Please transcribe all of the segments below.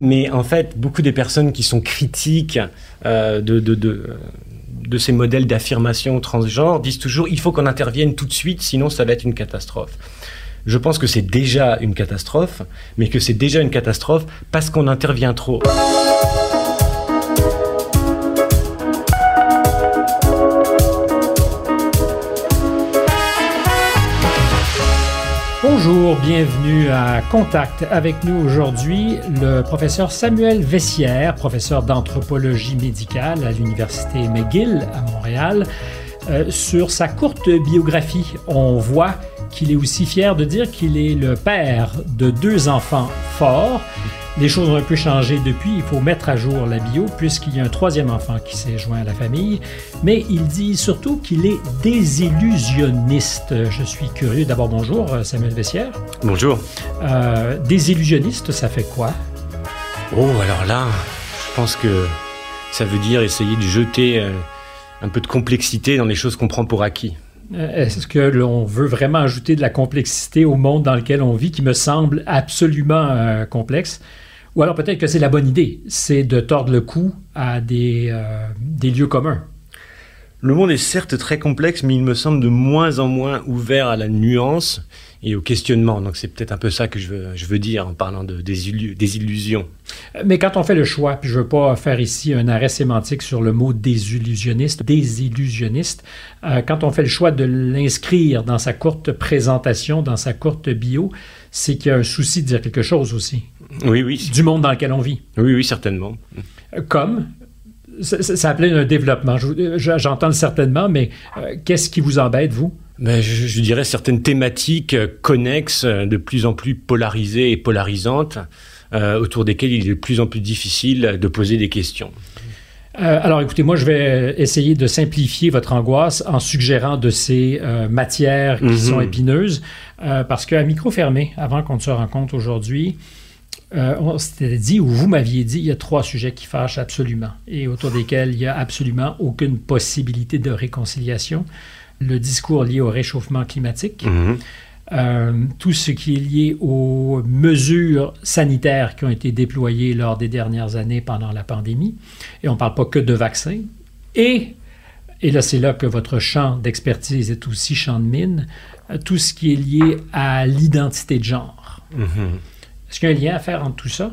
Mais en fait, beaucoup des personnes qui sont critiques euh, de, de, de, de, ces modèles d'affirmation transgenre disent toujours il faut qu'on intervienne tout de suite, sinon ça va être une catastrophe. Je pense que c'est déjà une catastrophe, mais que c'est déjà une catastrophe parce qu'on intervient trop. Bienvenue à Contact. Avec nous aujourd'hui, le professeur Samuel Vessière, professeur d'anthropologie médicale à l'Université McGill à Montréal. Euh, sur sa courte biographie, on voit qu'il est aussi fier de dire qu'il est le père de deux enfants forts les choses ont un peu changé depuis. Il faut mettre à jour la bio puisqu'il y a un troisième enfant qui s'est joint à la famille. Mais il dit surtout qu'il est désillusionniste. Je suis curieux. D'abord, bonjour, euh, Samuel Vessière. Bonjour. Euh, désillusionniste, ça fait quoi? Oh, alors là, je pense que ça veut dire essayer de jeter euh, un peu de complexité dans les choses qu'on prend pour acquis. Est-ce que l'on veut vraiment ajouter de la complexité au monde dans lequel on vit, qui me semble absolument complexe? Ou alors peut-être que c'est la bonne idée, c'est de tordre le cou à des, euh, des lieux communs. Le monde est certes très complexe, mais il me semble de moins en moins ouvert à la nuance et au questionnement. Donc c'est peut-être un peu ça que je veux, je veux dire en parlant de, des, illusions. Mais quand on fait le choix, puis je ne veux pas faire ici un arrêt sémantique sur le mot désillusionniste, désillusionniste, euh, quand on fait le choix de l'inscrire dans sa courte présentation, dans sa courte bio, c'est qu'il y a un souci de dire quelque chose aussi. Oui, oui. Du monde dans lequel on vit. Oui, oui, certainement. Comme, ça, ça appelait un développement. J'entends certainement, mais euh, qu'est-ce qui vous embête, vous? Ben, je, dirais certaines thématiques euh, connexes, euh, de plus en plus polarisées et polarisantes, autour desquelles il est de plus en plus difficile de poser des questions. alors écoutez, moi je vais essayer de simplifier votre angoisse en suggérant de ces matières qui mhm. sont épineuses, parce qu'à micro fermé, avant qu'on ne se rencontre aujourd'hui, euh, on s'était dit, ou vous m'aviez dit, il y a trois sujets qui fâchent absolument et autour desquels il n'y a absolument aucune possibilité de réconciliation. Le discours lié au réchauffement climatique, mhm. euh, tout ce qui est lié aux mesures sanitaires qui ont été déployées lors des dernières années pendant la pandémie, et on ne parle pas que de vaccins, et, et là c'est là que votre champ d'expertise est aussi champ de mine, euh, tout ce qui est lié à l'identité de genre. Mhm. Est-ce qu'il y a un lien à faire entre tout ça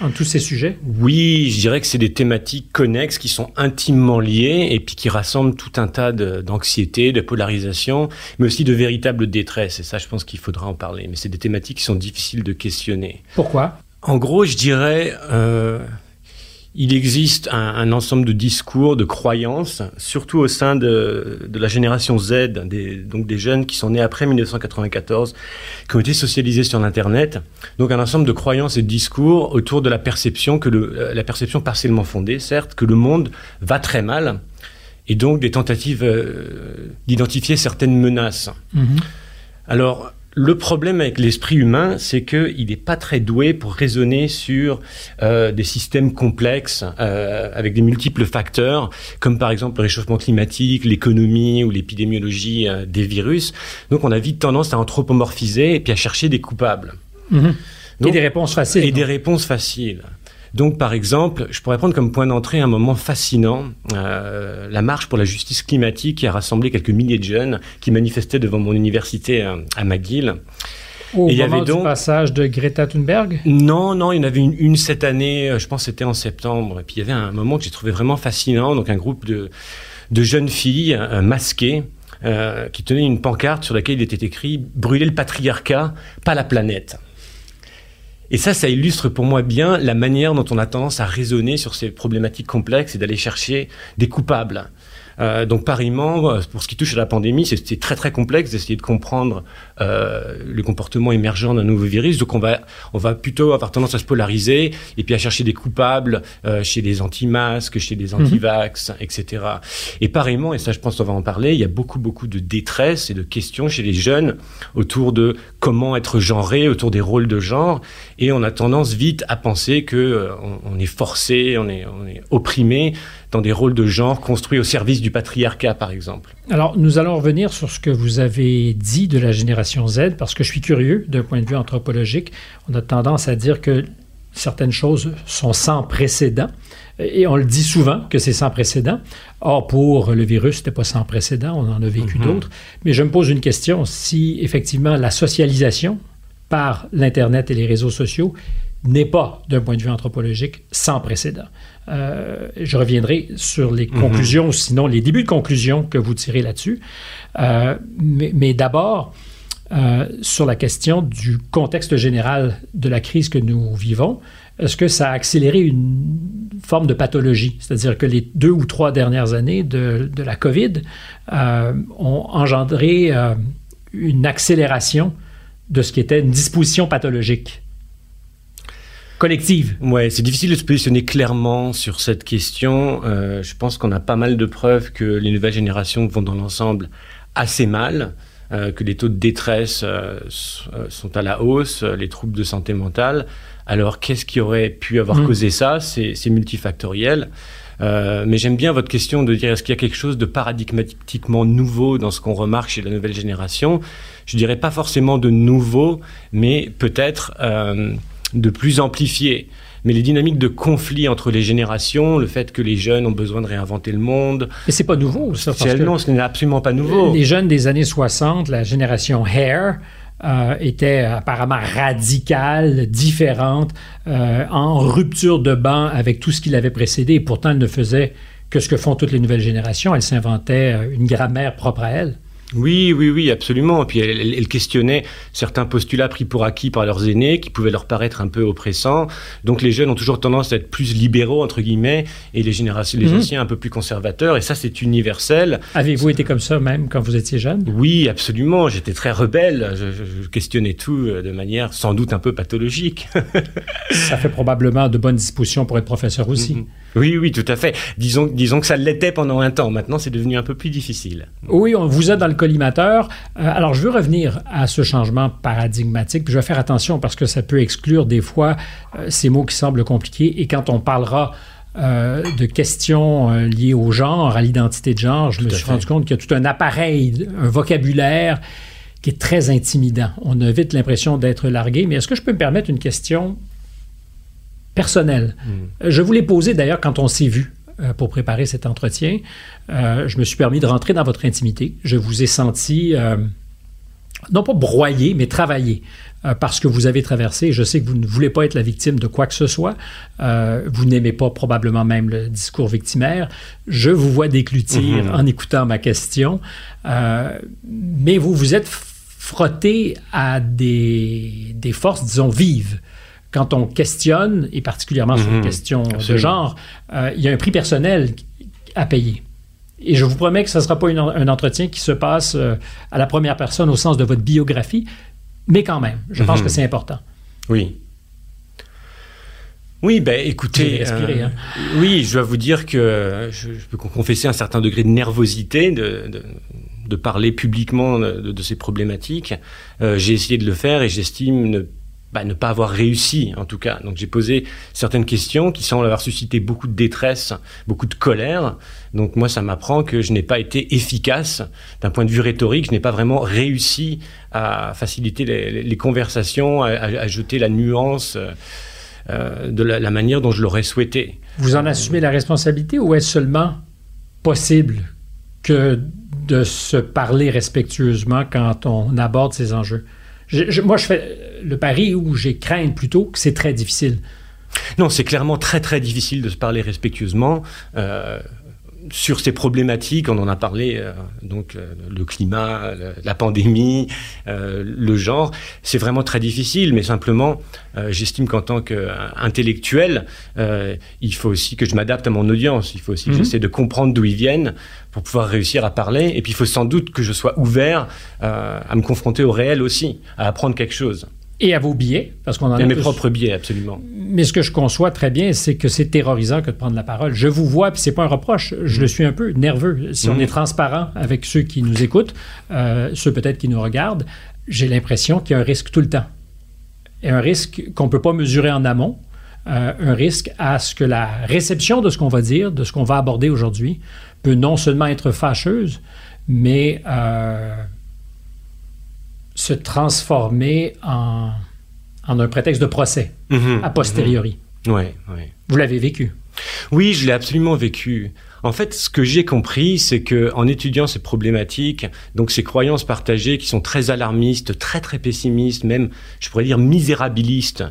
entre tous ces sujets? Oui, je dirais que c'est des thématiques connexes qui sont intimement liées et puis qui rassemblent tout un tas d'anxiété, de, polarisation, mais aussi de véritable détresse. Et ça, je pense qu'il faudra en parler. Mais c'est des thématiques qui sont difficiles de questionner. Pourquoi? En gros, je dirais, euh, il existe un, ensemble de discours, de croyances, surtout au sein de, la génération Z, des, donc des jeunes qui sont nés après 1994, qui ont été socialisés sur l'Internet. Donc un ensemble de croyances et de discours autour de la perception, que le, euh, la perception partiellement fondée, certes, que le monde va très mal, et donc des tentatives euh, d'identifier certaines menaces. Mm-hmm. Alors, le problème avec l'esprit humain, c'est qu'il n'est pas très doué pour raisonner sur euh, des systèmes complexes euh, avec des multiples facteurs, comme par exemple le réchauffement climatique, l'économie ou l'épidémiologie euh, des virus. Donc on a vite tendance à anthropomorphiser et puis à chercher des coupables. Mhm. et des réponses faciles. Et des réponses faciles. Donc, par exemple, je pourrais prendre comme point d'entrée un moment fascinant, euh, la marche pour la justice climatique qui a rassemblé quelques milliers de jeunes qui manifestaient devant mon université à, à McGill. Au il y avait donc... du passage de Greta Thunberg? Non, non, il y en avait une, cette année, euh, je pense que c'était en septembre. Et puis il y avait un moment que j'ai trouvé vraiment fascinant, donc un groupe de, de jeunes filles euh, masquées euh, qui tenaient une pancarte sur laquelle il était écrit « Brûler le patriarcat, pas la planète ». Et ça, ça illustre pour moi bien la manière dont on a tendance à raisonner sur ces problématiques complexes et d'aller chercher des coupables. Euh, donc pareillement, pour ce qui touche à la pandémie, c'est très très complexe d'essayer de comprendre euh, le comportement émergent d'un nouveau virus. Donc on va on va plutôt avoir tendance à se polariser et puis à chercher des coupables euh, chez les anti-masques, chez les mhm. anti-vax, etc. Et pareillement, et ça je pense qu'on va en parler, il y a beaucoup beaucoup de détresse et de questions chez les jeunes autour de comment être genré, autour des rôles de genre, et on a tendance vite à penser que euh, on, on, est forcé, on est on est opprimé dans des rôles de genre construits au service du patriarcat, par exemple. Alors, nous allons revenir sur ce que vous avez dit de la génération Z, parce que je suis curieux d'un point de vue anthropologique. On a tendance à dire que certaines choses sont sans précédent. Et on le dit souvent que c'est sans précédent. Or, pour le virus, ce n'était pas sans précédent, on en a vécu mhm. d'autres. Mais je me pose une question, si effectivement la socialisation par l'Internet et les réseaux sociaux n'est pas, d'un point de vue anthropologique, sans précédent. Euh, je reviendrai sur les mhm. conclusions, sinon les débuts de conclusion que vous tirez là-dessus. Euh, mais, d'abord, euh, sur la question du contexte général de la crise que nous vivons, est-ce que ça a accéléré une forme de pathologie? C'est-à-dire que les deux ou trois dernières années de, la COVID ont engendré une accélération de ce qui était une disposition pathologique collective. Ouais, c'est difficile de se positionner clairement sur cette question. Euh, je pense qu'on a pas mal de preuves que les nouvelles générations vont dans l'ensemble assez mal, euh, que les taux de détresse euh, sont à la hausse, les troubles de santé mentale. Alors, qu'est-ce qui aurait pu avoir mmh. causé ça? C'est multifactoriel. mais j'aime bien votre question de dire est-ce qu'il y a quelque chose de paradigmatiquement nouveau dans ce qu'on remarque chez la nouvelle génération? Je dirais pas forcément de nouveau, mais peut-être de plus amplifié. Mais les dynamiques de conflit entre les générations, le fait que les jeunes ont besoin de réinventer le monde. Mais c'est pas nouveau, ça. non, ce n'est absolument pas nouveau. Les jeunes des années 60, la génération Hair, euh, était apparemment radicale, différente, euh, en rupture de banc avec tout ce qui l'avait précédé. Et pourtant, elle ne faisait que ce que font toutes les nouvelles générations. Elle s'inventait euh, une grammaire propre à elle. Oui, oui, oui, absolument. Et puis elle, questionnait certains postulats pris pour acquis par leurs aînés qui pouvaient leur paraître un peu oppressants. Donc les jeunes ont toujours tendance à être plus libéraux, entre guillemets, et les générations, les mhm. anciens un peu plus conservateurs. Et ça, c'est universel. Avez-vous été comme ça même quand vous étiez jeune? Oui, absolument. J'étais très rebelle. Je, questionnais tout euh, de manière sans doute un peu pathologique. ça fait probablement de bonnes dispositions pour être professeur aussi. Mhm. Oui, oui, tout à fait. Disons, disons que ça l'était pendant un temps. Maintenant, c'est devenu un peu plus difficile. Oui, on vous êtes dans le collimateur. Euh, alors, je veux revenir à ce changement paradigmatique. Puis je vais faire attention parce que ça peut exclure des fois euh, ces mots qui semblent compliqués. Et quand on parlera euh, de questions liées au genre, à l'identité de genre, je me suis rendu compte qu'il y a tout un appareil, un vocabulaire qui est très intimidant. On a vite l'impression d'être largué. Mais est-ce que je peux me permettre une question personnelle? Hmm. Je vous l'ai posée d'ailleurs quand on s'est vu. Euh, pour préparer cet entretien. Euh, je me suis permis de rentrer dans votre intimité. Je vous ai senti, euh, non pas broyé, mais travaillé parce que vous avez traversé. Je sais que vous ne voulez pas être la victime de quoi que ce soit. vous n'aimez pas probablement même le discours victimaire. Je vous vois déclutir mhm. en écoutant ma question. mais vous vous êtes frotté à des, des forces, disons, vives quand on questionne, et particulièrement sur une mhm. question de genre, euh, il y a un prix personnel à payer. Et je vous promets que ce ne sera pas un entretien qui se passe euh, à la première personne au sens de votre biographie, mais quand même, je pense mhm. que c'est important. Oui. Oui, ben écoutez, euh, hein. oui, je dois vous dire que je, peux confesser un certain degré de nervosité de, de, parler publiquement de, ces problématiques. j'ai essayé de le faire et j'estime ne bah, ne pas avoir réussi, en tout cas. Donc j'ai posé certaines questions qui semblent avoir suscité beaucoup de détresse, beaucoup de colère. Donc moi, ça m'apprend que je n'ai pas été efficace d'un point de vue rhétorique. Je n'ai pas vraiment réussi à faciliter les, conversations, à, jeter la nuance euh, de la, manière dont je l'aurais souhaité. Vous en assumez la responsabilité ou est-ce seulement possible que de se parler respectueusement quand on aborde ces enjeux? Moi, je fais le pari où j'ai craint plutôt que c'est très difficile. Non, c'est clairement très très difficile de se parler respectueusement. Euh, sur ces problématiques, on en a parlé, euh, donc euh, le climat, la pandémie, euh, le genre, c'est vraiment très difficile, mais simplement, j'estime qu'en tant qu'intellectuel, il faut aussi que je m'adapte à mon audience, il faut aussi que mhm. j'essaie de comprendre d'où ils viennent pour pouvoir réussir à parler, et puis il faut sans doute que je sois ouvert à me confronter au réel aussi, à apprendre quelque chose et à vos billets, parce qu'on en a mes propres billets, absolument. Mais ce que je conçois très bien, c'est que c'est terrorisant que de prendre la parole. Je vous vois, puis c'est pas un reproche. Je le suis un peu nerveux. Si on mm. est transparent avec ceux qui nous écoutent, euh, ceux peut-être qui nous regardent, j'ai l'impression qu'il y a un risque tout le temps. Et un risque qu'on peut pas mesurer en amont. Euh, un risque à ce que la réception de ce qu'on va dire, de ce qu'on va aborder aujourd'hui, peut non seulement être fâcheuse, mais euh, se transformer en, en un prétexte de procès, Mhm, a posteriori. mhm. Ouais, ouais. Vous l'avez vécu? Oui, je l'ai absolument vécu. En fait, ce que j'ai compris, c'est que en étudiant ces problématiques, donc ces croyances partagées qui sont très alarmistes, très très pessimistes, même je pourrais dire misérabilistes,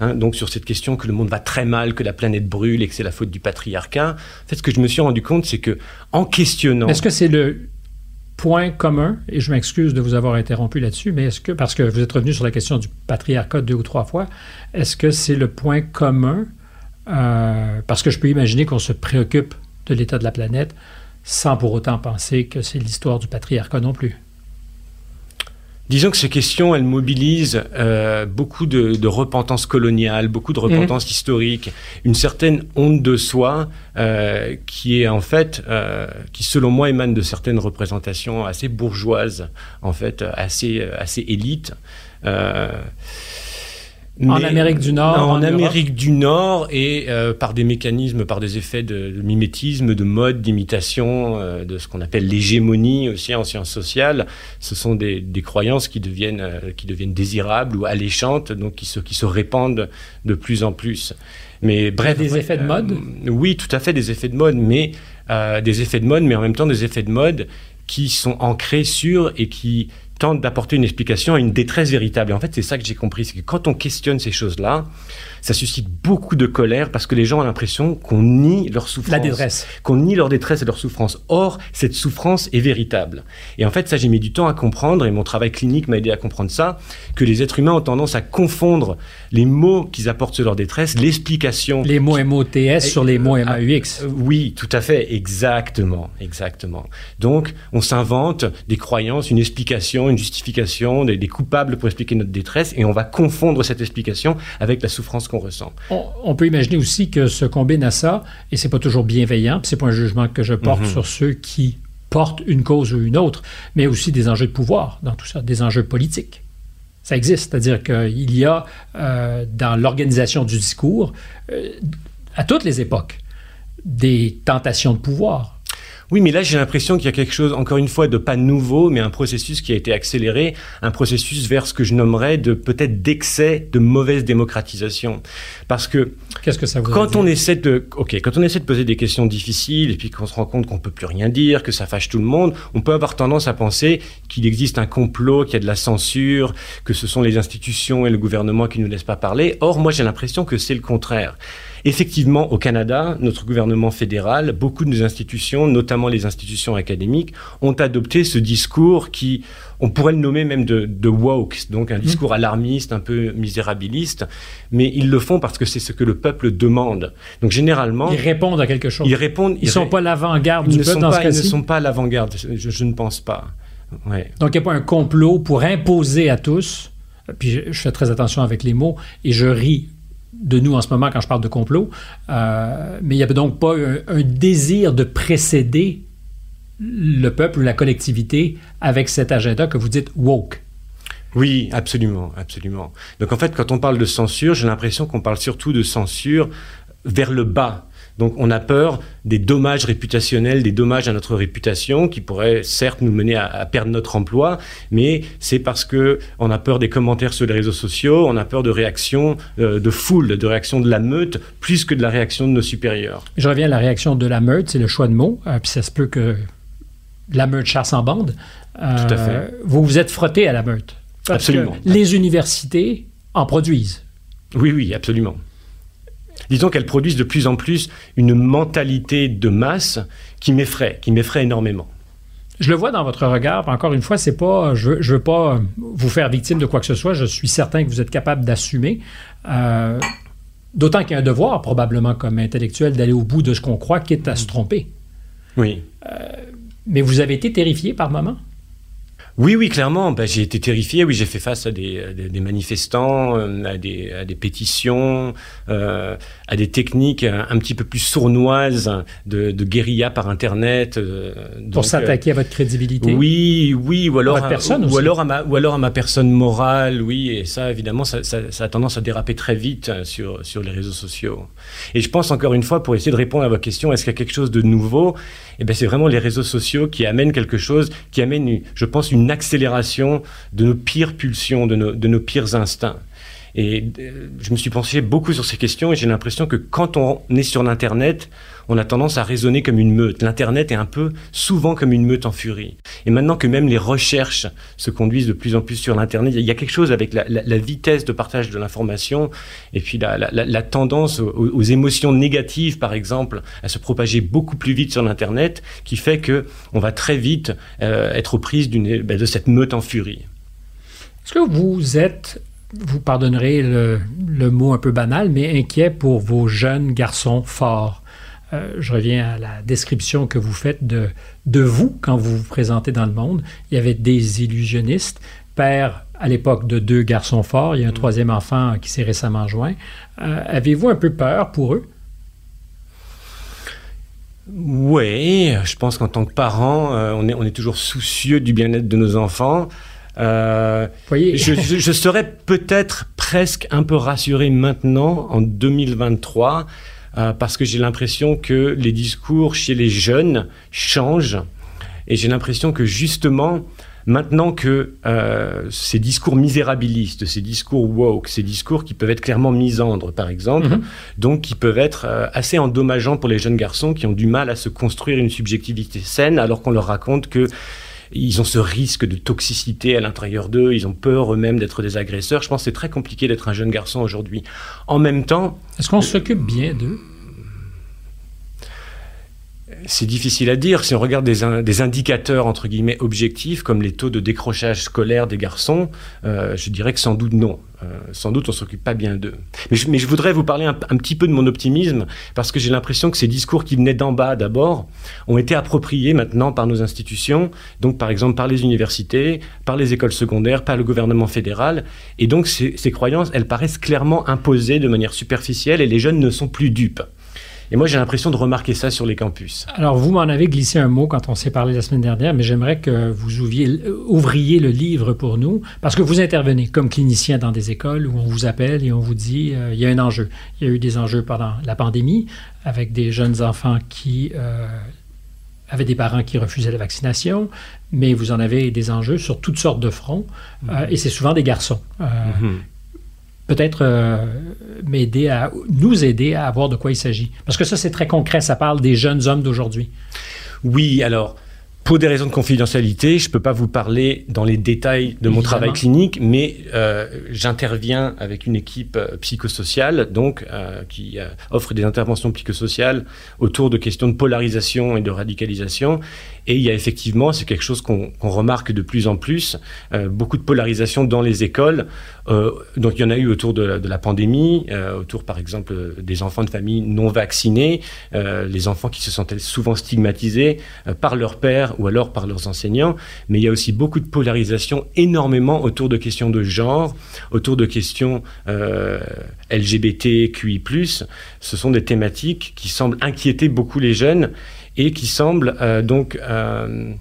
hein, donc sur cette question que le monde va très mal, que la planète brûle et que c'est la faute du patriarcat. En fait, ce que je me suis rendu compte, c'est que en questionnant, Est-ce que c'est le point commun, et je m'excuse de vous avoir interrompu là-dessus, mais est-ce que, parce que vous êtes revenu sur la question du patriarcat deux ou trois fois, est-ce que c'est le point commun, euh, parce que je peux imaginer qu'on se préoccupe de l'état de la planète sans pour autant penser que c'est l'histoire du patriarcat non plus. Disons que ces questions, elles mobilisent euh, beaucoup de, de repentance coloniale, beaucoup de repentance historique, une certaine honte de soi euh, qui est en fait, euh, qui selon moi émane de certaines représentations assez bourgeoises, en fait, assez assez élites. En Amérique du Nord, En, en Europe Amérique du Nord et euh, par des mécanismes, par des effets de, de mimétisme, de mode, d'imitation, euh, de ce qu'on appelle l'hégémonie aussi en sciences sociales. Ce sont des, des croyances qui deviennent, euh, qui deviennent désirables ou alléchantes, donc qui se, qui se répandent de plus en plus. Mais bref, Des effets de mode Oui, tout à fait, des effets de mode, mais des effets de mode, mais en même temps des effets de mode qui sont ancrés sur et qui d'apporter une explication à une détresse véritable. Et en fait, c'est ça que j'ai compris, c'est que quand on questionne ces choses-là, ça suscite beaucoup de colère parce que les gens ont l'impression qu'on nie leur souffrance. La détresse. Qu'on nie leur détresse et leur souffrance. Or, cette souffrance est véritable. Et en fait, ça, j'ai mis du temps à comprendre, et mon travail clinique m'a aidé à comprendre ça, que les êtres humains ont tendance à confondre les mots qu'ils apportent sur leur détresse, l'explication. Les mots MOTS sur les mots MAUX. Euh, Oui, tout à fait, exactement, exactement. Donc, on s'invente des croyances, une explication, une justification, des, des coupables pour expliquer notre détresse, et on va confondre cette explication avec la souffrance qu'on ressent. On, on peut imaginer aussi que se combine à ça, et c'est pas toujours bienveillant, puis c'est pas un jugement que je porte Mhm. sur ceux qui portent une cause ou une autre, mais aussi des enjeux de pouvoir dans tout ça, des enjeux politiques. Ça existe, c'est-à-dire qu'il y a euh, dans l'organisation du discours, euh, à toutes les époques, des tentations de pouvoir. Oui, mais là, j'ai l'impression qu'il y a quelque chose, encore une fois, de pas nouveau, mais un processus qui a été accéléré, un processus vers ce que je nommerais de peut-être d'excès de mauvaise démocratisation. Parce que Qu'est-ce que ça vous quand on essaie de, ok, quand on essaie de poser des questions difficiles et puis qu'on se rend compte qu'on peut plus rien dire, que ça fâche tout le monde, on peut avoir tendance à penser qu'il existe un complot, qu'il y a de la censure, que ce sont les institutions et le gouvernement qui nous laissent pas parler. Or, moi, j'ai l'impression que c'est le contraire. Effectivement, au Canada, notre gouvernement fédéral, beaucoup de nos institutions, notamment les institutions académiques, ont adopté ce discours qui, on pourrait le nommer même de, de woke, donc un discours alarmiste, un peu misérabiliste, mais ils le font parce que c'est ce que le peuple demande. Donc généralement, Ils répondent à quelque chose. ils répondent. Ils ne sont pas l'avant-garde du peuple dans ce pas, ils ne sont pas l'avant-garde. Je, je ne pense pas. Ouais. Donc, il n'y a pas un complot pour imposer à tous, puis je fais très attention avec les mots, et je ris de nous en ce moment quand je parle de complot, euh, mais il n'y a donc pas un, un désir de précéder le peuple ou la collectivité avec cet agenda que vous dites woke. Oui, absolument, absolument. Donc en fait, quand on parle de censure, j'ai l'impression qu'on parle surtout de censure vers le bas. Donc on a peur des dommages réputationnels, des dommages à notre réputation qui pourraient certes nous mener à, à perdre notre emploi, mais c'est parce que on a peur des commentaires sur les réseaux sociaux, on a peur de réactions euh, de foule, de réactions de la meute, plus que de la réaction de nos supérieurs. Je reviens à la réaction de la meute, c'est le choix de mots, euh, puis ça se peut que la meute chasse en bande. Euh, Tout à fait. Vous vous êtes frotté à la meute. Parce Absolument. que les universités en produisent. Oui, oui, absolument. Disons qu'elles produisent de plus en plus une mentalité de masse qui m'effraie, qui m'effraie énormément. Je le vois dans votre regard. Encore une fois, c'est pas, je, je veux pas euh, vous faire victime de quoi que ce soit. Je suis certain que vous êtes capable d'assumer. Euh, D'autant qu'il y a un devoir, probablement comme intellectuel, d'aller au bout de ce qu'on croit, quitte à se tromper. Oui. Mais vous avez été terrifié par moment? Oui, oui, clairement. Ben, j'ai été terrifié. Oui, j'ai fait face à des, à des- des manifestants, euh, à des, à des pétitions, euh, à des techniques un, un petit peu plus sournoises de, de guérilla par Internet. euh, Pour s'attaquer à votre crédibilité. euh, Oui, oui, ou alors, à, personne ou, aussi. alors à ma, ou alors à ma personne morale, oui, et ça, évidemment, ça, ça- ça a tendance à déraper très vite euh, sur, sur les réseaux sociaux. Et je pense encore une fois, pour essayer de répondre à votre question, est-ce qu'il y a quelque chose de nouveau? Eh bien, c'est vraiment les réseaux sociaux qui amènent quelque chose, qui amènent, je pense, une accélération de nos pires pulsions, de nos, de nos pires instincts. Et euh, je me suis penché beaucoup sur ces questions et j'ai l'impression que quand on est sur l'Internet, on a tendance à raisonner comme une meute. L'Internet est un peu souvent comme une meute en furie. Et maintenant que même les recherches se conduisent de plus en plus sur l'Internet, il y a quelque chose avec la, vitesse de partage de l'information et puis la, tendance aux, émotions négatives, par exemple, à se propager beaucoup plus vite sur l'Internet, qui fait que on va très vite euh, être aux prises ben, de cette meute en furie. Est-ce que vous êtes vous pardonnerez le, le, mot un peu banal, mais inquiet pour vos jeunes garçons forts. Euh, je reviens à la description que vous faites de, de vous quand vous vous présentez dans le monde. Il y avait des illusionnistes, père à l'époque de deux garçons forts, il y a un mm. troisième enfant qui s'est récemment joint. Euh, avez-vous un peu peur pour eux? Oui, je pense qu'en tant que parent, euh, on, est, on est toujours soucieux du bien-être de nos enfants. Voyez... je, je serais peut-être presque un peu rassuré maintenant, en 2023, euh, parce que j'ai l'impression que les discours chez les jeunes changent. Et j'ai l'impression que justement, maintenant que euh, ces discours misérabilistes, ces discours woke, ces discours qui peuvent être clairement misandres, par exemple, mhm. donc qui peuvent être euh, assez endommageants pour les jeunes garçons qui ont du mal à se construire une subjectivité saine, alors qu'on leur raconte que ils ont ce risque de toxicité à l'intérieur d'eux, ils ont peur eux-mêmes d'être des agresseurs. Je pense que c'est très compliqué d'être un jeune garçon aujourd'hui. En même temps... Est-ce qu'on s'occupe bien d'eux? C'est difficile à dire. Si on regarde des, indicateurs, entre guillemets, objectifs, comme les taux de décrochage scolaire des garçons, euh, je dirais que sans doute non. Euh, sans doute on s'occupe pas bien d'eux. Mais je, voudrais vous parler un, petit peu de mon optimisme, parce que j'ai l'impression que ces discours qui venaient d'en bas d'abord ont été appropriés maintenant par nos institutions, donc par exemple par les universités, par les écoles secondaires, par le gouvernement fédéral. Et donc ces croyances, elles paraissent clairement imposées de manière superficielle et les jeunes ne sont plus dupes. Et moi, j'ai l'impression de remarquer ça sur les campus. Alors, vous m'en avez glissé un mot quand on s'est parlé la semaine dernière, mais j'aimerais que vous ouvriez le livre pour nous, parce que vous intervenez comme clinicien dans des écoles où on vous appelle et on vous dit euh, il y a un enjeu. Il y a eu des enjeux pendant la pandémie avec des jeunes enfants qui euh, avaient des parents qui refusaient la vaccination, mais vous en avez des enjeux sur toutes sortes de fronts, euh, et c'est souvent des garçons. Mm-hmm peut-être euh, m'aider à nous aider à voir de quoi il s'agit. Parce que ça, c'est très concret. Ça parle des jeunes hommes d'aujourd'hui. Oui, alors. Pour des raisons de confidentialité, je ne peux pas vous parler dans les détails de mon travail clinique, mais euh, j'interviens avec une équipe euh, psychosociale, donc qui offre des interventions psychosociales autour de questions de polarisation et de radicalisation. Et il y a effectivement, c'est quelque chose qu'on remarque de plus en plus, euh, beaucoup de polarisation dans les écoles. Euh, donc il y en a eu autour de, la pandémie, euh, autour par exemple des enfants de familles non vaccinés, les enfants qui se sentaient souvent stigmatisés par leur père ou alors par leurs enseignants. Mais il y a aussi beaucoup de polarisation énormément autour de questions de genre, autour de questions LGBTQI+. Ce sont des thématiques qui semblent inquiéter beaucoup les jeunes et qui semble euh, donc... Euh,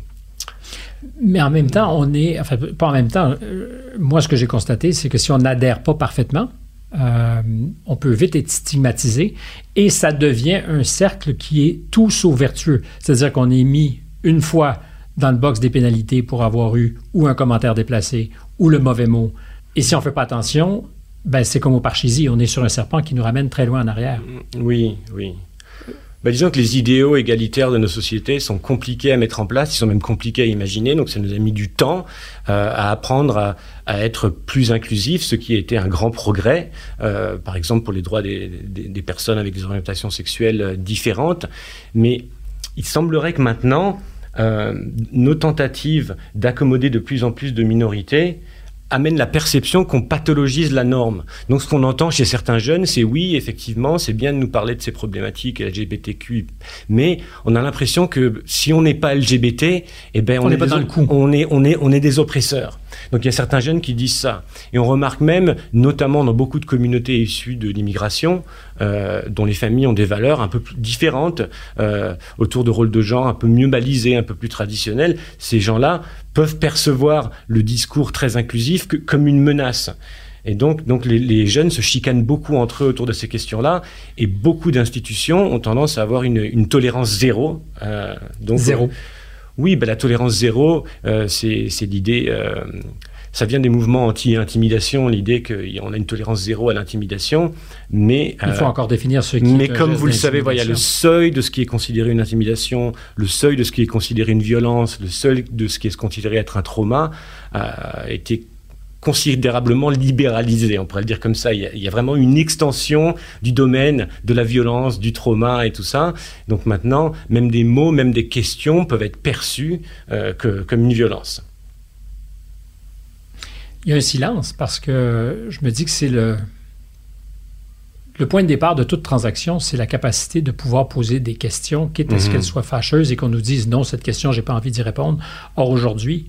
mais en même temps, on est, enfin, pas en même temps, euh, moi, ce que j'ai constaté, c'est que si on n'adhère pas parfaitement, on peut vite être stigmatisé et ça devient un cercle qui est tout sauf vertueux. C'est-à-dire qu'on est mis une fois dans le box des pénalités pour avoir eu ou un commentaire déplacé ou le mauvais mot. Et si on ne fait pas attention, ben c'est comme au parchésie, on est sur un serpent qui nous ramène très loin en arrière. Oui, oui. Bah, disons que les idéaux égalitaires de nos sociétés sont compliqués à mettre en place, ils sont même compliqués à imaginer, donc ça nous a mis du temps euh, à apprendre à, à, être plus inclusif, ce qui a été un grand progrès, euh, par exemple pour les droits des, des, des, personnes avec des orientations sexuelles euh, différentes. Mais il semblerait que maintenant, euh, nos tentatives d'accommoder de plus en plus de minorités amène la perception qu'on pathologise la norme. Donc ce qu'on entend chez certains jeunes, c'est oui, effectivement, c'est bien de nous parler de ces problématiques LGBTQ, mais on a l'impression que si on n'est pas LGBT, eh ben on, est pas dans le coup. On est on est on est des oppresseurs. Donc il y a certains jeunes qui disent ça. Et on remarque même, notamment dans beaucoup de communautés issues de l'immigration, euh, dont les familles ont des valeurs un peu plus différentes, euh, autour de rôles de genre un peu mieux balisés, un peu plus traditionnels, ces gens-là peuvent percevoir le discours très inclusif comme une menace. Et donc, donc les, jeunes se chicanent beaucoup entre eux autour de ces questions-là, et beaucoup d'institutions ont tendance à avoir une, tolérance zéro. Euh, donc, zéro. Oui, ben, la tolérance zéro, euh, c'est l'idée. Euh, ça vient des mouvements anti-intimidation, l'idée qu'on a une tolérance zéro à l'intimidation, mais... Il faut encore définir ce qui Mais comme vous le savez, il y a le seuil de ce qui est considéré une intimidation, le seuil de ce qui est considéré une violence, le seuil de ce qui est considéré être un trauma, a été considérablement libéralisé, on pourrait le dire comme ça. Il y, a, vraiment une extension du domaine de la violence, du trauma et tout ça. Donc maintenant, même des mots, même des questions peuvent être perçus euh, comme une violence. Il y a un silence parce que je me dis que c'est le, le point de départ de toute transaction, c'est la capacité de pouvoir poser des questions, quitte à ce mhm. qu'elles soient fâcheuses et qu'on nous dise non, cette question, j'ai pas envie d'y répondre. Or, aujourd'hui,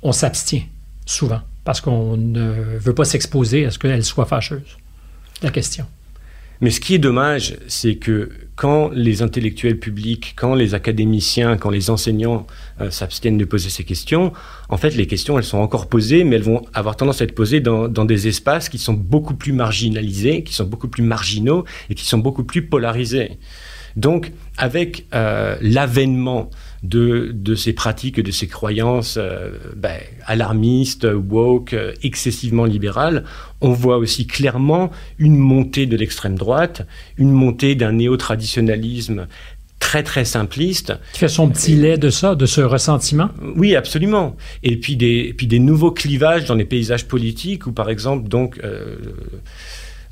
on s'abstient souvent, parce qu'on ne veut pas s'exposer à ce qu'elle soit fâcheuse. La question. Mais ce qui est dommage, c'est que quand les intellectuels publics, quand les académiciens, quand les enseignants euh, s'abstiennent de poser ces questions, en fait, les questions, elles sont encore posées, mais elles vont avoir tendance à être posées dans, des espaces qui sont beaucoup plus marginalisés, qui sont beaucoup plus marginaux et qui sont beaucoup plus polarisés. Donc, avec euh, l'avènement de, de, ces pratiques, de ces croyances euh, ben, alarmistes, woke, euh, excessivement libérales, on voit aussi clairement une montée de l'extrême droite, une montée d'un néo-traditionnalisme très très simpliste. Qui fait son petit lait de ça, de ce ressentiment? Oui, absolument. Et puis des, puis des nouveaux clivages dans les paysages politiques où par exemple donc euh,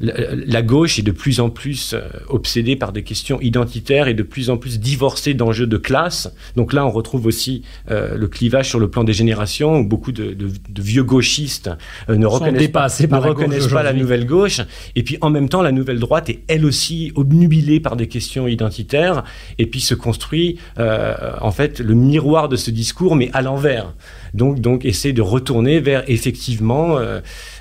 la gauche est de plus en plus euh, obsédée par des questions identitaires et de plus en plus divorcée d'enjeux de classe. Donc là, on retrouve aussi euh, le clivage sur le plan des générations où beaucoup de, vieux gauchistes euh, ne reconnaissent, pas, ne reconnaissent pas la nouvelle gauche. Et puis en même temps, la nouvelle droite est elle aussi obnubilée par des questions identitaires et puis se construit en fait le miroir de ce discours, mais à l'envers. Donc, donc essaie de retourner vers effectivement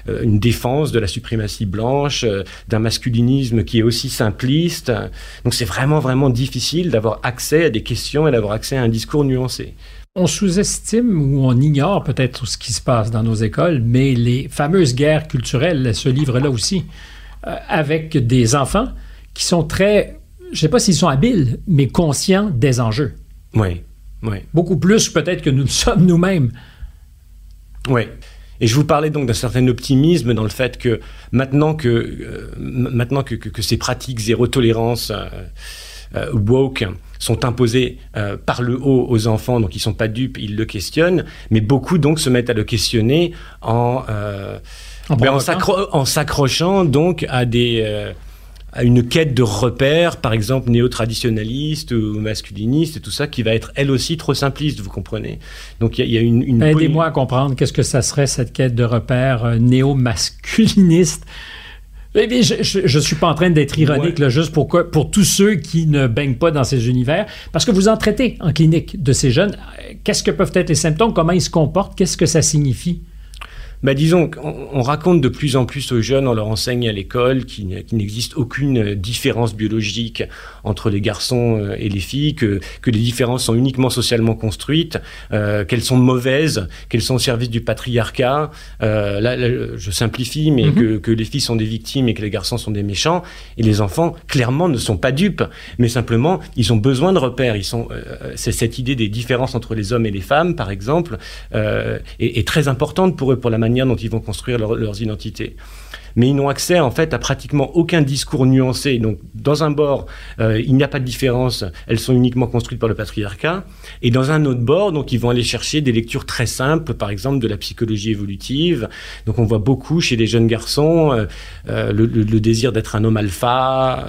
une défense de la suprématie blanche, euh, d'un masculinisme qui est aussi simpliste. Donc c'est vraiment, vraiment difficile d'avoir accès à des questions et d'avoir accès à un discours nuancé. On sous-estime ou on ignore peut-être ce qui se passe dans nos écoles, mais les fameuses guerres culturelles se livrent là aussi, euh, avec des enfants qui sont très, je ne sais pas s'ils sont habiles, mais conscients des enjeux. Oui, oui. Beaucoup plus peut-être que nous le sommes nous-mêmes. Oui. Et je vous parlais donc d'un certain optimisme dans le fait que maintenant que, euh, maintenant que, que, ces pratiques zéro tolérance euh, euh, woke sont imposées par le haut aux enfants, donc ils sont pas dupes, ils le questionnent, mais beaucoup donc se mettent à le questionner en, en, ben, en s'accrochant donc à des à une quête de repères, par exemple néo-traditionnaliste ou masculiniste et tout ça, qui va être elle aussi trop simpliste, vous comprenez? Donc il y, a une... une Aidez-moi à comprendre qu'est-ce que ça serait cette quête de repères euh, néo-masculiniste. Eh je ne suis pas en train d'être ironique, là, juste pour, pour tous ceux qui ne baignent pas dans ces univers, parce que vous en traitez en clinique de ces jeunes. Qu'est-ce que peuvent être les symptômes? Comment ils se comportent? Qu'est-ce que ça signifie? Bah, disons, on, raconte de plus en plus aux jeunes, on leur enseigne à l'école qu'il n'existe aucune différence biologique entre les garçons euh, et les filles, que, que les différences sont uniquement socialement construites, euh, qu'elles sont mauvaises, qu'elles sont au service du patriarcat. Euh, là, je simplifie, mais mm-hmm. que, que, les filles sont des victimes et que les garçons sont des méchants. Et les enfants, clairement, ne sont pas dupes, mais simplement, ils ont besoin de repères. Ils sont, euh, c'est cette idée des différences entre les hommes et les femmes, par exemple, est, est très importante pour eux, pour la manière dont ils vont construire leurs identités mais ils n'ont accès en fait à pratiquement aucun discours nuancé. Donc dans un bord, euh, il n'y a pas de différence, elles sont uniquement construites par le patriarcat, et dans un autre bord, donc ils vont aller chercher des lectures très simples, par exemple de la psychologie évolutive. Donc on voit beaucoup chez les jeunes garçons euh, euh, le, désir d'être un homme alpha,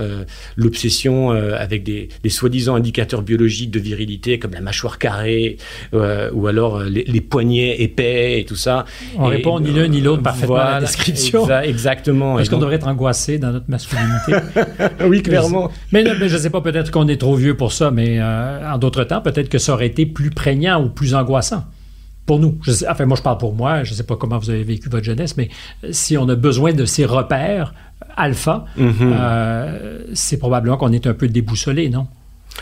l'obsession avec des, soi-disant indicateurs biologiques de virilité comme la mâchoire carrée ou alors les, poignets épais et tout ça. On répond ni l'un ni l'autre parfaitement à la description. Exactement. Est-ce qu'on devrait être angoissé dans notre masculinité? oui, clairement. Mais, je ne sais pas, peut-être qu'on est trop vieux pour ça, mais euh, en d'autres temps, peut-être que ça aurait été plus prégnant ou plus angoissant pour nous. Je enfin, moi, je parle pour moi. Je ne sais pas comment vous avez vécu votre jeunesse, mais si on a besoin de ces repères alpha, mm-hmm. euh, c'est probablement qu'on est un peu déboussolé, non?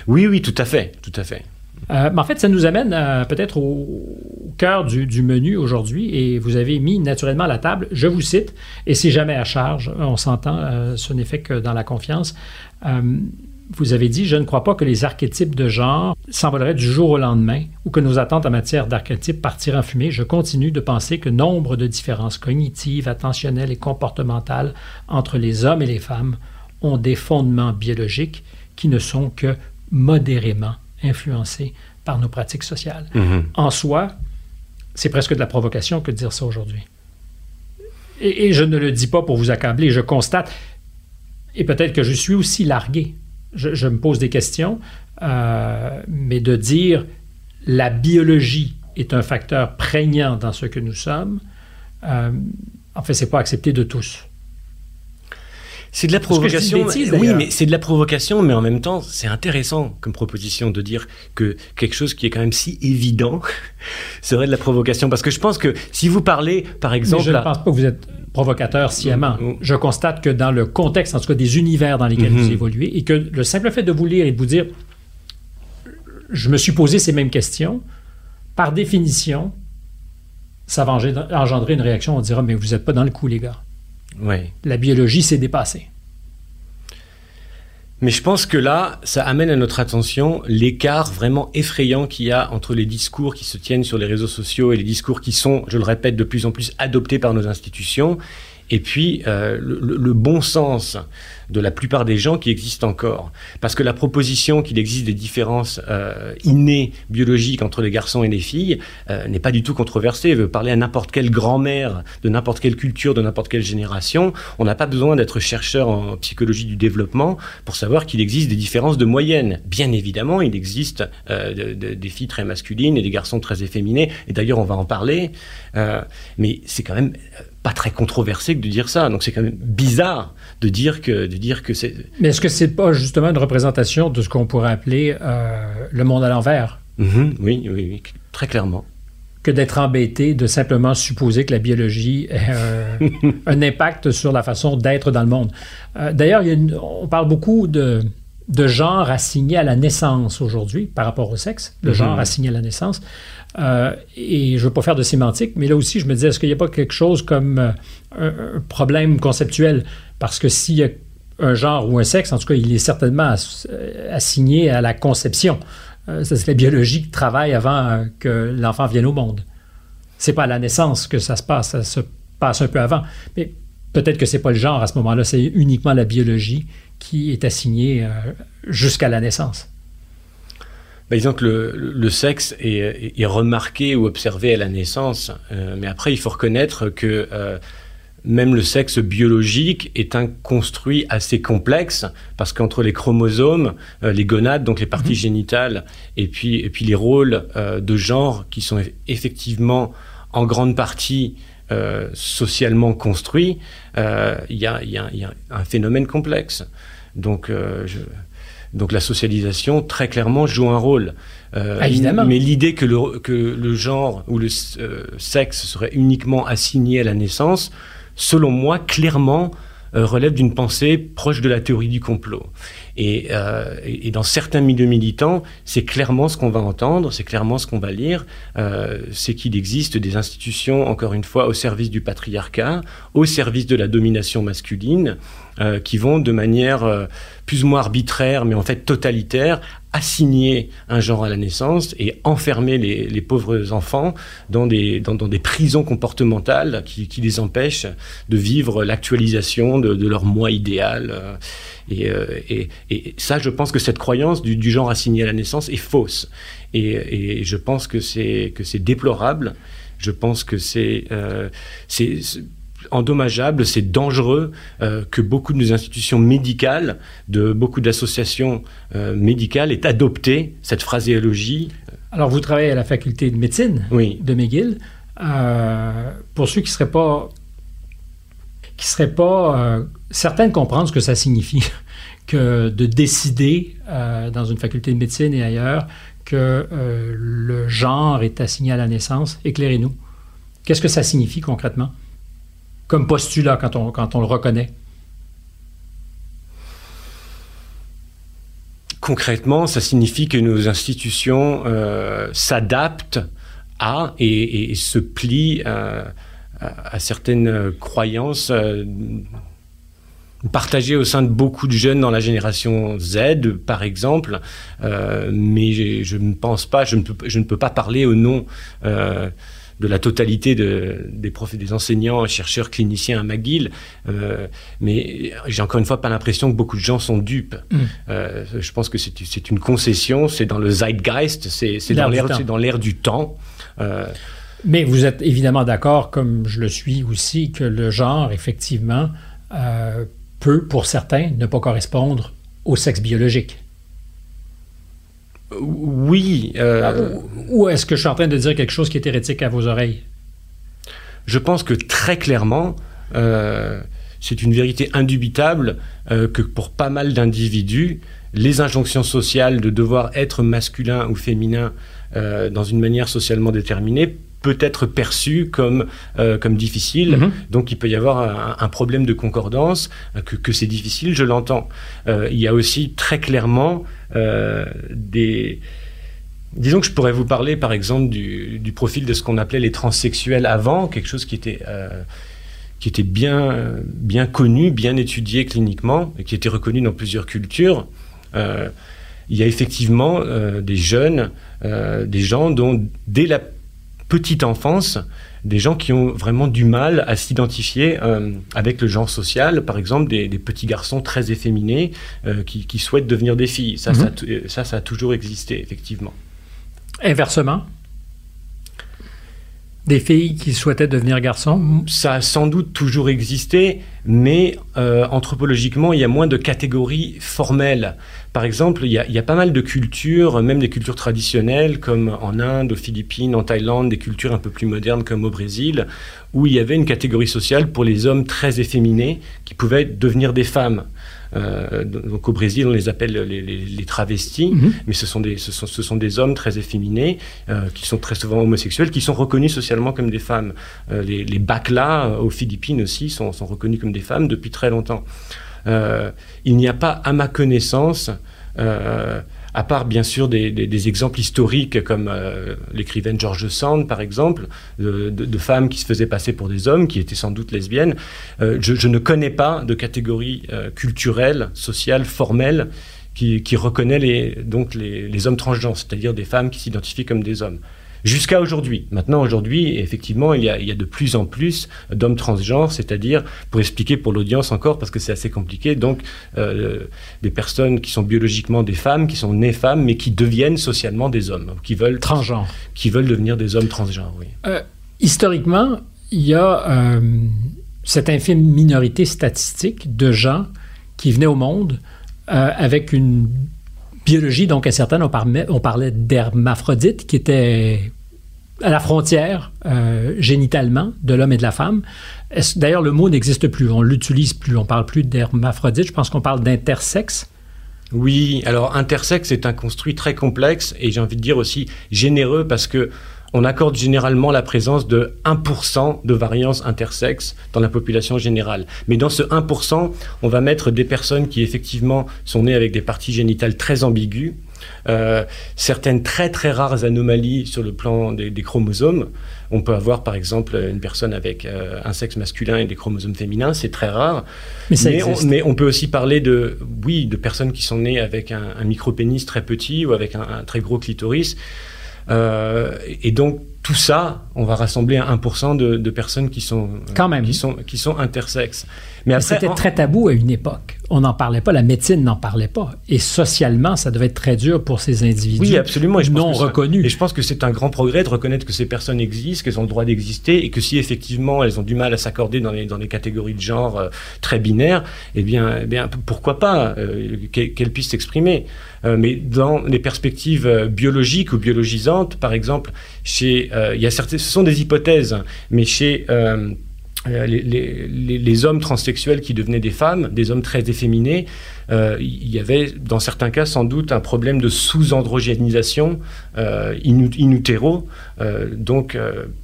Oui, oui, tout à fait, tout à fait. Euh, en fait, ça nous amène euh, peut-être au, cœur du, menu aujourd'hui et vous avez mis naturellement à la table, je vous cite, et c'est jamais à charge, on s'entend, euh, ce n'est fait que dans la confiance. vous avez dit, je ne crois pas que les archétypes de genre s'envoleraient du jour au lendemain ou que nos attentes en matière d'archétypes partiraient en fumée. Je continue de penser que nombre de différences cognitives, attentionnelles et comportementales entre les hommes et les femmes ont des fondements biologiques qui ne sont que modérément influencés par nos pratiques sociales. Mhm. En soi, c'est presque de la provocation que de dire ça aujourd'hui. Et, et je ne le dis pas pour vous accabler, je constate, et peut-être que je suis aussi largué, je, je me pose des questions, euh, mais de dire la biologie est un facteur prégnant dans ce que nous sommes, euh, en fait, c'est pas accepté de tous. C'est de la provocation. bêtise, oui, mais c'est de la provocation, mais en même temps, c'est intéressant comme proposition de dire que quelque chose qui est quand même si évident serait de la provocation. Parce que je pense que si vous parlez, par Mais exemple, je ne pense pas que vous êtes provocateur sciemment. Mm, mm. Je constate que dans le contexte, en tout cas des univers dans lesquels vous évoluez, et que le simple fait de vous lire et de vous dire, je me suis posé ces mêmes questions, par définition, ça va engendrer une réaction. On dira, mais vous n'êtes pas dans le coup, les gars. La biologie s'est dépassée. Mais je pense que là, ça amène à notre attention l'écart vraiment effrayant qu'il y a entre les discours qui se tiennent sur les réseaux sociaux et les discours qui sont, je le répète, de plus en plus adoptés par nos institutions, et puis euh, le, le- bon sens de la plupart des gens qui existent encore. Parce que la proposition qu'il existe des différences euh, innées biologiques entre les garçons et les filles euh, n'est pas du tout controversée. Elle veut parler à n'importe quelle grand-mère de n'importe quelle culture, de n'importe quelle génération. On n'a pas besoin d'être chercheur en psychologie du développement pour savoir qu'il existe des différences de moyenne. Bien évidemment, il existe euh, de- de- des filles très masculines et des garçons très efféminés. Et d'ailleurs, on va en parler. Euh, mais c'est quand même euh, pas très controversé que de dire ça. Donc c'est quand même bizarre de dire que de dire que c'est. Mais est-ce que c'est pas justement une représentation de ce qu'on pourrait appeler euh, le monde à l'envers? Mhm, oui, oui, oui, très clairement. que d'être embêté de simplement supposer que la biologie a euh, un impact sur la façon d'être dans le monde. Euh, D'ailleurs, on parle beaucoup de, de genre assigné à la naissance aujourd'hui par rapport au sexe, le Mhm. genre assigné à la naissance. Euh, et je ne veux pas faire de sémantique, mais là aussi, je me disais, est-ce qu'il n'y a pas quelque chose comme euh, un, problème conceptuel? Parce que s'il y a un genre ou un sexe, en tout cas, il est certainement euh, assigné à la conception. C'est la biologie qui travaille avant que l'enfant vienne au monde. C'est pas à la naissance que ça se passe, ça se passe un peu avant. Mais peut-être que c'est pas le genre à ce moment-là, c'est uniquement la biologie qui est assignée jusqu'à la naissance. Par exemple, le, le sexe est, remarqué ou observé à la naissance, euh, mais après, il faut reconnaître que euh, même le sexe biologique est un construit assez complexe, parce qu'entre les chromosomes, euh, les gonades, donc les parties génitales, et puis, et puis les rôles euh, de genre qui sont eff- effectivement en grande partie euh, socialement construits, il y, a, y a- il y a un phénomène complexe. Donc, je- donc la socialisation, très clairement, joue un rôle. Euh, Ah, évidemment. Mais l'idée que le, que le genre ou le euh, sexe serait uniquement assigné à la naissance, selon moi, clairement, euh, relève d'une pensée proche de la théorie du complot. Et, euh, et, et dans certains milieux militants, c'est clairement ce qu'on va entendre, c'est clairement ce qu'on va lire, euh, c'est qu'il existe des institutions, encore une fois, au service du patriarcat, au service de la domination masculine, euh, qui vont de manière euh, plus ou moins arbitraire, mais en fait totalitaire, assigner un genre à la naissance et enfermer les, pauvres enfants dans des, prisons comportementales qui, les empêchent de vivre l'actualisation de, leur moi idéal. euh, Et, ça, je pense que cette croyance du, genre assigné à la naissance est fausse. Et, je pense que c'est déplorable. Je pense que c'est endommageable, c'est dangereux euh, que beaucoup de nos institutions médicales, de beaucoup d'associations euh, médicales aient adopté cette phraséologie. Alors, vous travaillez à la faculté de médecine Oui. de McGill. Euh, pour ceux qui ne seraient pas, qui seraient pas certains de comprendre ce que ça signifie, que de décider dans une faculté de médecine et ailleurs que euh, le genre est assigné à la naissance, éclairez-nous. Qu'est-ce que ça signifie concrètement? Comme postulat quand on, quand on le reconnaît? Concrètement, ça signifie que nos institutions euh, s'adaptent à et, se plient euh, à, certaines croyances euh, partagé au sein de beaucoup de jeunes dans la génération Z, par exemple, mais je ne pense pas, je ne peux, je ne peux pas parler au nom de la totalité de, des profs, des enseignants, chercheurs, cliniciens à McGill, euh, mais j'ai encore une fois pas l'impression que beaucoup de gens sont dupes. Mm. Euh, je pense que c'est une concession, c'est dans le zeitgeist, c'est dans l'air du temps. Euh, mais vous êtes évidemment d'accord, comme je le suis aussi, que le genre, effectivement, euh, peut, pour certains, ne pas correspondre au sexe biologique. Oui. Euh, ah, ou est-ce que je suis en train de dire quelque chose qui est hérétique à vos oreilles? Je pense que très clairement, euh, c'est une vérité indubitable euh, que pour pas mal d'individus, les injonctions sociales de devoir être masculin ou féminin dans une manière socialement déterminée peut être perçu comme, euh, comme difficile. Mhm. Donc il peut y avoir un, problème de concordance, euh, que, que c'est difficile, je l'entends. Euh, il y a aussi très clairement des... Disons que je pourrais vous parler par exemple du, du profil de ce qu'on appelait les transsexuels avant, quelque chose qui était qui était bien, bien connu, bien étudié cliniquement, et qui était reconnu dans plusieurs cultures. il y a effectivement des jeunes, des gens dont dès la petite enfance des gens qui ont vraiment du mal à s'identifier euh, avec le genre social, par exemple des, petits garçons très efféminés euh, qui, souhaitent devenir des filles. Ça, ça, mhm. ça, ça, a toujours existé, effectivement. Inversement des filles qui souhaitaient devenir garçons? Ça a sans doute toujours existé, mais euh, anthropologiquement, il y a moins de catégories formelles. Par exemple, il y, a, pas mal de cultures, même des cultures traditionnelles, comme en Inde, aux Philippines, en Thaïlande, des cultures un peu plus modernes comme au Brésil, où il y avait une catégorie sociale pour les hommes très efféminés qui pouvaient devenir des femmes. Euh, donc au Brésil, on les appelle les, travestis, mhm. mais ce sont, des, ce, sont, des hommes très efféminés, euh, qui sont très souvent homosexuels, qui sont reconnus socialement comme des femmes. Euh, les, les baklas aux Philippines aussi sont, sont, reconnus comme des femmes depuis très longtemps. il n'y a pas, à ma connaissance, à part bien sûr des, exemples historiques comme euh, l'écrivaine George Sand par exemple, de, femmes qui se faisaient passer pour des hommes, qui étaient sans doute lesbiennes, euh, je, ne connais pas de catégorie euh, culturelle, sociale, formelle qui, reconnaît les, donc les hommes transgenres, c'est-à-dire des femmes qui s'identifient comme des hommes jusqu'à aujourd'hui. Maintenant, aujourd'hui, effectivement, il y, a, il y, a, de plus en plus d'hommes transgenres, c'est-à-dire, pour expliquer pour l'audience encore, parce que c'est assez compliqué, donc euh, des personnes qui sont biologiquement des femmes, qui sont nées femmes, mais qui deviennent socialement des hommes, qui veulent... Transgenres. Qui veulent devenir des hommes transgenres, oui. Euh, historiquement, il y a euh, cette infime minorité statistique de gens qui venaient au monde avec une biologie, donc à certains, on parlait, d'hermaphrodites qui étaient à la frontière euh, génitalement de l'homme et de la femme. D'ailleurs, le mot n'existe plus, on l'utilise plus, on parle plus d'hermaphrodite, je pense qu'on parle d'intersexe. Oui, alors intersexe est un construit très complexe et j'ai envie de dire aussi généreux parce que on accorde généralement la présence de 1% de variance intersexe dans la population générale. Mais dans ce 1%, on va mettre des personnes qui effectivement sont nées avec des parties génitales très ambiguës, euh, certaines très très rares anomalies sur le plan des, chromosomes. On peut avoir par exemple une personne avec euh, un sexe masculin et des chromosomes féminins, c'est très rare. Mais, on, peut aussi parler de, oui, de personnes qui sont nées avec un, un micro-pénis très petit ou avec un très gros clitoris. Euh, et donc, tout ça, on va rassembler à 1% de, de, personnes qui sont, Quand même. qui sont, qui sont intersexes. Mais, c'était très tabou à une époque. On n'en parlait pas, la médecine n'en parlait pas. Et socialement, ça devait être très dur pour ces individus oui, absolument. Et je non reconnus. et je pense que c'est un grand progrès de reconnaître que ces personnes existent, qu'elles ont le droit d'exister, et que si effectivement elles ont du mal à s'accorder dans les, dans les catégories de genre euh, très binaires, eh bien, eh bien pourquoi pas euh, qu'elles puissent s'exprimer. Euh, mais dans les perspectives biologiques ou biologisantes, par exemple, chez, il y a certaines, ce sont des hypothèses, mais chez euh, les, hommes transsexuels qui devenaient des femmes, des hommes très efféminés, euh, il y avait dans certains cas sans doute un problème de sous-androgénisation euh, in, utero, donc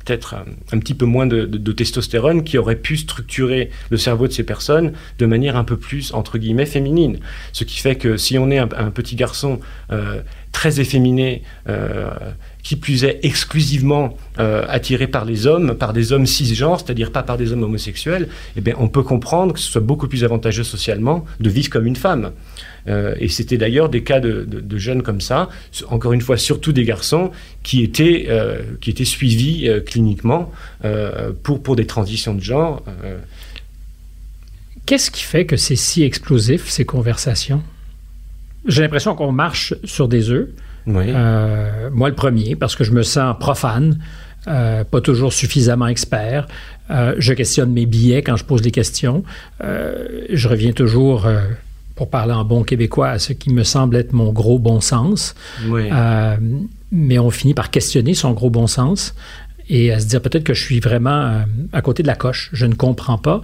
peut-être un, petit peu moins de, testostérone qui aurait pu structurer le cerveau de ces personnes de manière un peu plus, entre guillemets, féminine. Ce qui fait que si on est un, petit garçon très efféminés, qui plus est exclusivement attirés par les hommes, par des hommes cisgenres, c'est-à-dire pas par des hommes homosexuels, eh bien, on peut comprendre que ce soit beaucoup plus avantageux socialement de vivre comme une femme. Euh, et c'était d'ailleurs des cas de, jeunes comme ça, encore une fois, surtout des garçons, qui étaient, euh, qui étaient suivis euh, cliniquement pour, pour des transitions de genre. Qu'est-ce qui fait que c'est si explosif, ces conversations? J'ai l'impression qu'on marche sur des œufs. Moi, le premier, parce que je me sens profane, pas toujours suffisamment expert. je questionne mes billets quand je pose des questions. je reviens toujours pour parler en bon québécois, à ce qui me semble être mon gros bon sens. Euh, mais on finit par questionner son gros bon sens et à se dire peut-être que je suis vraiment euh, à côté de la coche, je ne comprends pas.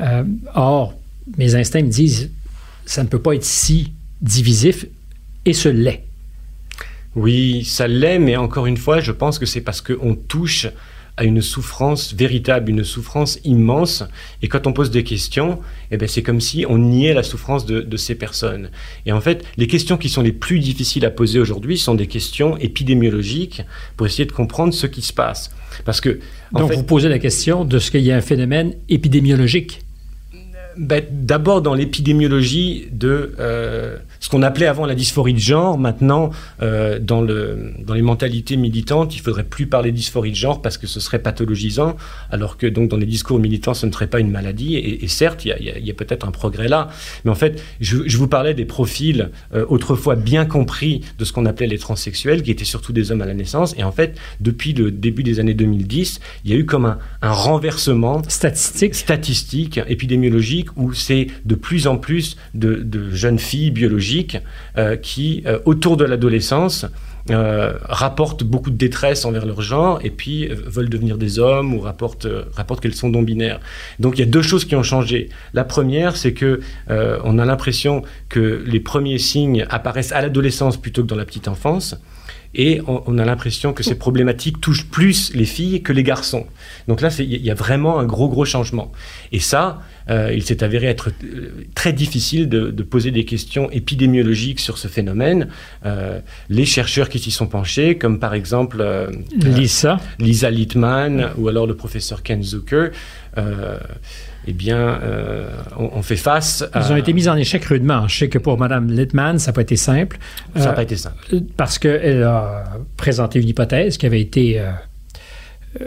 Euh, or, mes instincts me disent, ça ne peut pas être si divisif et ce l'est. Oui, ça l'est, mais encore une fois, je pense que c'est parce qu'on touche à une souffrance véritable, une souffrance immense. Et quand on pose des questions, eh ben c'est comme si on niait la souffrance de, ces personnes. Et en fait, les questions qui sont les plus difficiles à poser aujourd'hui sont des questions épidémiologiques pour essayer de comprendre ce qui se passe. Parce que donc vous posez la question de ce qu'il y a un phénomène épidémiologique. Ben, d'abord dans l'épidémiologie de euh, ce qu'on appelait avant la dysphorie de genre. Maintenant, euh, dans, le, dans les mentalités militantes, il faudrait plus parler de dysphorie de genre parce que ce serait pathologisant, alors que donc dans les discours militants, ce ne serait pas une maladie. Et, certes, il y a, peut-être un progrès là. Mais en fait, je, vous parlais des profils euh, autrefois bien compris de ce qu'on appelait les transsexuels, qui étaient surtout des hommes à la naissance. Et en fait, depuis le début des années 2010, il y a eu comme un, un renversement statistique, statistique épidémiologique, où c'est de plus en plus de, de jeunes filles biologiques euh, qui, euh, autour de l'adolescence, euh, rapportent beaucoup de détresse envers leur genre et puis veulent devenir des hommes ou rapportent, rapportent qu'elles sont non binaires. Donc il y a deux choses qui ont changé. La première, c'est que on a l'impression que les premiers signes apparaissent à l'adolescence plutôt que dans la petite enfance. Et on, a l'impression que ces problématiques touchent plus les filles que les garçons. Donc là, il y a vraiment un gros, gros changement. Et ça, euh, il s'est avéré être euh, très difficile de, poser des questions épidémiologiques sur ce phénomène. Euh, les chercheurs qui s'y sont penchés, comme par exemple Lisa. Lisa Littman ou alors le professeur Ken Zucker, eh bien, on, fait face à... Ils ont été mis en échec rudement. Je sais que pour Mme Littman, ça n'a pas été simple. Ça n'a pas été simple. Parce qu'elle a présenté une hypothèse qui avait été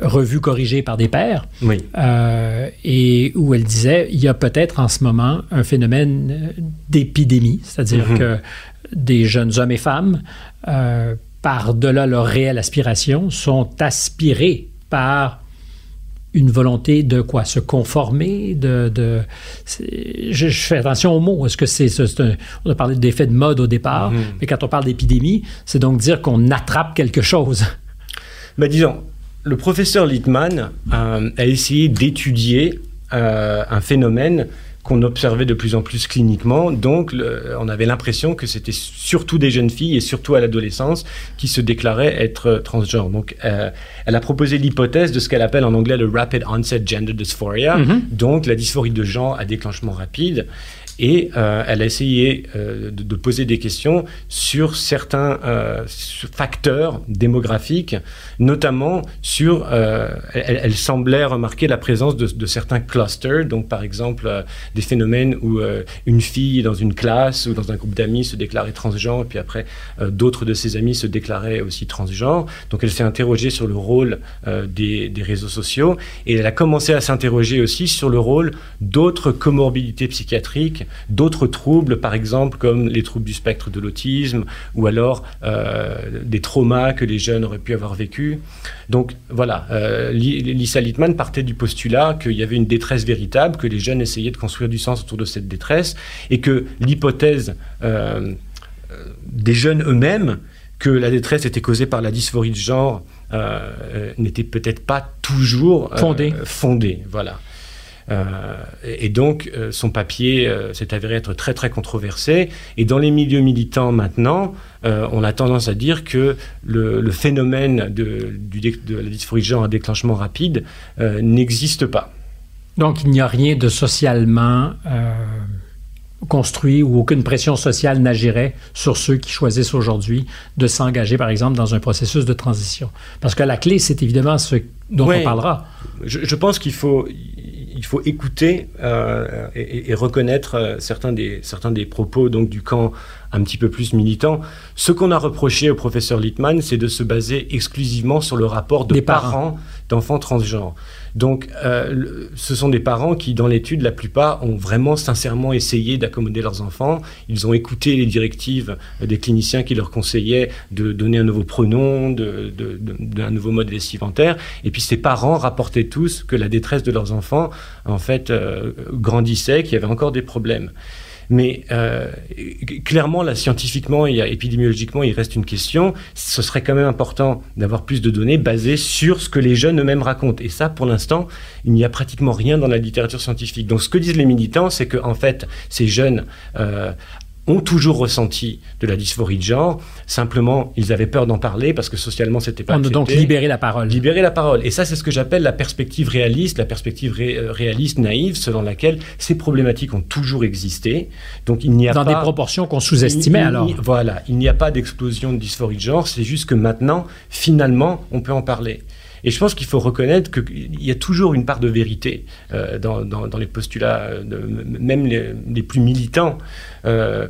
revue corrigée par des pairs, oui. Euh, et où elle disait il y a peut-être en ce moment un phénomène d'épidémie, c'est-à-dire mhm. que des jeunes hommes et femmes, euh, par-delà leur réelle aspiration, sont aspirés par une volonté de quoi? Se conformer de, de je, fais attention aux mots. Est-ce que c'est, on a parlé d'effet de mode au départ, mhm. mais quand on parle d'épidémie, c'est donc dire qu'on attrape quelque chose. Mais ben, disons, le professeur Littman euh, a essayé d'étudier euh, un phénomène qu'on observait de plus en plus cliniquement. Donc, on avait l'impression que c'était surtout des jeunes filles et surtout à l'adolescence qui se déclaraient être transgenres. Donc, euh, elle a proposé l'hypothèse de ce qu'elle appelle en anglais le rapid onset gender dysphoria, mm-hmm. donc la dysphorie de genre à déclenchement rapide. Et euh, elle a essayé euh, de, poser des questions sur certains euh, facteurs démographiques, notamment sur... Elle, semblait remarquer la présence de, certains clusters, donc par exemple des phénomènes où une fille dans une classe ou dans un groupe d'amis se déclarait transgenre, et puis après d'autres de ses amis se déclaraient aussi transgenres. Donc elle s'est interrogée sur le rôle des, des réseaux sociaux, et elle a commencé à s'interroger aussi sur le rôle d'autres comorbidités psychiatriques d'autres troubles, par exemple comme les troubles du spectre de l'autisme ou alors euh, des traumas que les jeunes auraient pu avoir vécu. Donc voilà, euh, Lisa Littman partait du postulat qu'il y avait une détresse véritable, que les jeunes essayaient de construire du sens autour de cette détresse et que l'hypothèse euh, des jeunes eux-mêmes que la détresse était causée par la dysphorie de genre n'était peut-être pas toujours fondée. fondée. Voilà. Euh, et donc, euh, son papier euh, s'est avéré être très très controversé. Et dans les milieux militants maintenant, on a tendance à dire que le, phénomène de, de, la dysphorie de genre à déclenchement rapide n'existe pas. Donc, il n'y a rien de socialement construit ou aucune pression sociale n'agirait sur ceux qui choisissent aujourd'hui de s'engager, par exemple, dans un processus de transition. Parce que la clé, c'est évidemment ce dont on parlera. Je, pense qu'il faut, il faut écouter euh, et, reconnaître euh, certains, des, certains des propos donc, du camp un petit peu plus militant. Ce qu'on a reproché au professeur Littman, c'est de se baser exclusivement sur le rapport de parents d'enfants transgenres. Donc, euh, ce sont des parents qui, dans l'étude, la plupart ont vraiment sincèrement essayé d'accommoder leurs enfants. Ils ont écouté les directives des cliniciens qui leur conseillaient de donner un nouveau pronom, d'un nouveau mode vestimentaire. Et puis, ces parents rapportaient tous que la détresse de leurs enfants, en fait, euh, grandissait, qu'il y avait encore des problèmes. Mais euh, clairement, là, scientifiquement et épidémiologiquement, il reste une question. Ce serait quand même important d'avoir plus de données basées sur ce que les jeunes eux-mêmes racontent. Et ça, pour l'instant, il n'y a pratiquement rien dans la littérature scientifique. Donc, ce que disent les militants, c'est que en fait, ces jeunes euh, ont toujours ressenti de la dysphorie de genre. Simplement, ils avaient peur d'en parler parce que socialement, c'était pas. On accepté. donc libérer la parole. Libérer la parole. Et ça, c'est ce que j'appelle la perspective réaliste, la perspective euh, réaliste naïve, selon laquelle ces problématiques ont toujours existé. Donc, il n'y a dans pas. Dans des proportions qu'on sous-estimait alors. Voilà, il n'y a pas d'explosion de dysphorie de genre. C'est juste que maintenant, finalement, on peut en parler. Et je pense qu'il faut reconnaître qu'il y a toujours une part de vérité euh, dans, dans, les postulats, de, même les, plus militants. Euh,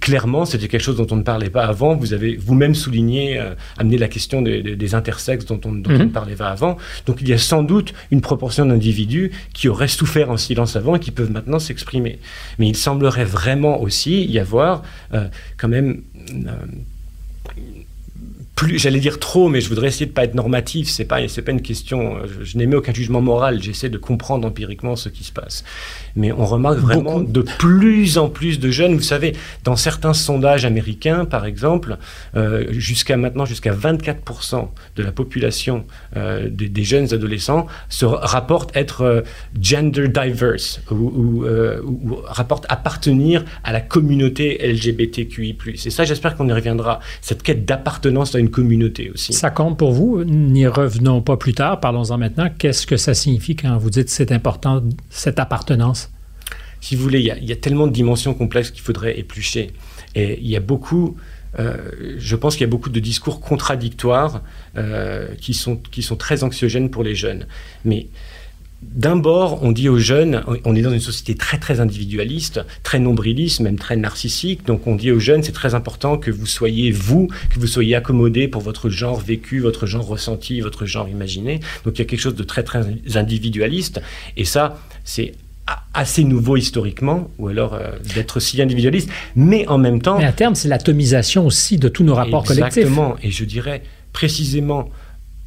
clairement, c'était quelque chose dont on ne parlait pas avant. Vous avez vous-même souligné, euh, amené la question des, intersexes dont, on, dont on, ne parlait pas avant. Donc il y a sans doute une proportion d'individus qui auraient souffert en silence avant et qui peuvent maintenant s'exprimer. Mais il semblerait vraiment aussi y avoir quand même plus, j'allais dire trop, mais je voudrais essayer de pas être normatif. C'est pas, c'est pas une question. Je, je n'émets aucun jugement moral. J'essaie de comprendre empiriquement ce qui se passe mais on remarque vraiment de plus en plus de jeunes. Vous savez, dans certains sondages américains, par exemple, euh, jusqu'à maintenant, jusqu'à 24% de la population euh, des, jeunes adolescents se rapportent être euh, gender diverse ou, ou, rapportent appartenir à la communauté LGBTQI+. Et ça, j'espère qu'on y reviendra. Cette quête d'appartenance à une communauté aussi. Ça compte pour vous. N'y revenons pas plus tard. Parlons-en maintenant. Qu'est-ce que ça signifie quand vous dites c'est important, cette appartenance? Si vous voulez, il y, a, tellement de dimensions complexes qu'il faudrait éplucher. Et il y a beaucoup, euh, je pense qu'il y a beaucoup de discours contradictoires euh, qui, sont, qui sont très anxiogènes pour les jeunes. Mais d'un bord, on dit aux jeunes, on est dans une société très très individualiste, très nombriliste, même très narcissique. Donc on dit aux jeunes, c'est très important que vous soyez vous, que vous soyez accommodé pour votre genre vécu, votre genre ressenti, votre genre imaginé. Donc il y a quelque chose de très très individualiste. Et ça, c'est assez nouveau historiquement, ou alors euh, d'être si individualiste, mais en même temps... Mais à terme, c'est l'atomisation aussi de tous nos rapports collectifs. Exactement, et je dirais précisément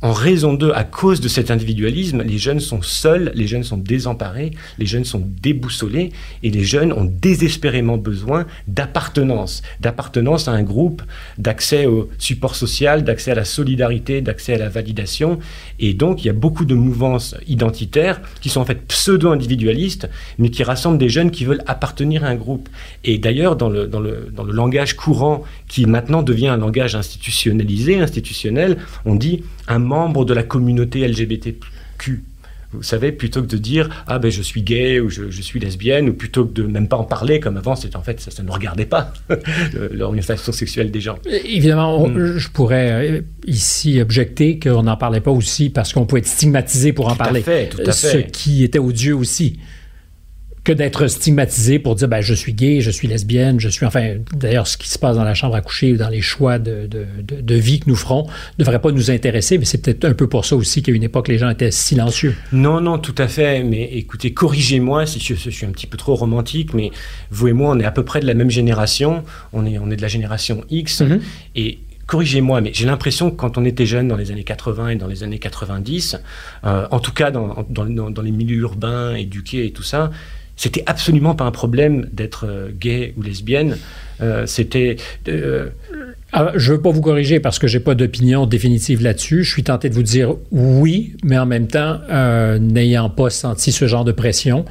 en raison d'eux, à cause de cet individualisme, les jeunes sont seuls, les jeunes sont désemparés, les jeunes sont déboussolés et les jeunes ont désespérément besoin d'appartenance, d'appartenance à un groupe, d'accès au support social, d'accès à la solidarité, d'accès à la validation. Et donc, il y a beaucoup de mouvances identitaires qui sont en fait pseudo-individualistes, mais qui rassemblent des jeunes qui veulent appartenir à un groupe. Et d'ailleurs, dans le, dans, le, dans le langage courant, qui maintenant devient un langage institutionnalisé, institutionnel, on dit un membre de la communauté LGBTQ. Vous savez, plutôt que de dire ah ben je suis gay ou je, suis lesbienne, ou plutôt que de même pas en parler comme avant, c'est en fait ça, ne regardait pas l'orientation sexuelle des gens. Évidemment, mm. je pourrais euh, ici objecter qu'on n'en parlait pas aussi parce qu'on pouvait être stigmatisé pour en parler. fait, tout à fait. Ce qui était odieux aussi que d'être stigmatisé pour dire ben, je suis gay, je suis lesbienne, je suis. Enfin, d'ailleurs, ce qui se passe dans la chambre à coucher ou dans les choix de, de, de, vie que nous ferons ne devrait pas nous intéresser, mais c'est peut-être un peu pour ça aussi qu'à une époque, les gens étaient silencieux. Non, non, tout à fait. Mais écoutez, corrigez-moi si je, suis un petit peu trop romantique, mais vous et moi, on est à peu près de la même génération. On est, on est de la génération X. Mm-hmm. Et corrigez-moi, mais j'ai l'impression que quand on était jeune dans les années 80 et dans les années 90, euh, en tout cas dans, dans, dans, les milieux urbains, éduqués et tout ça, c'était absolument pas un problème d'être euh, gay ou lesbienne. Euh, c'était. Euh, ah, je veux pas vous corriger parce que j'ai pas d'opinion définitive là-dessus. Je suis tenté de vous dire oui, mais en même temps, n'ayant pas senti ce genre de pression,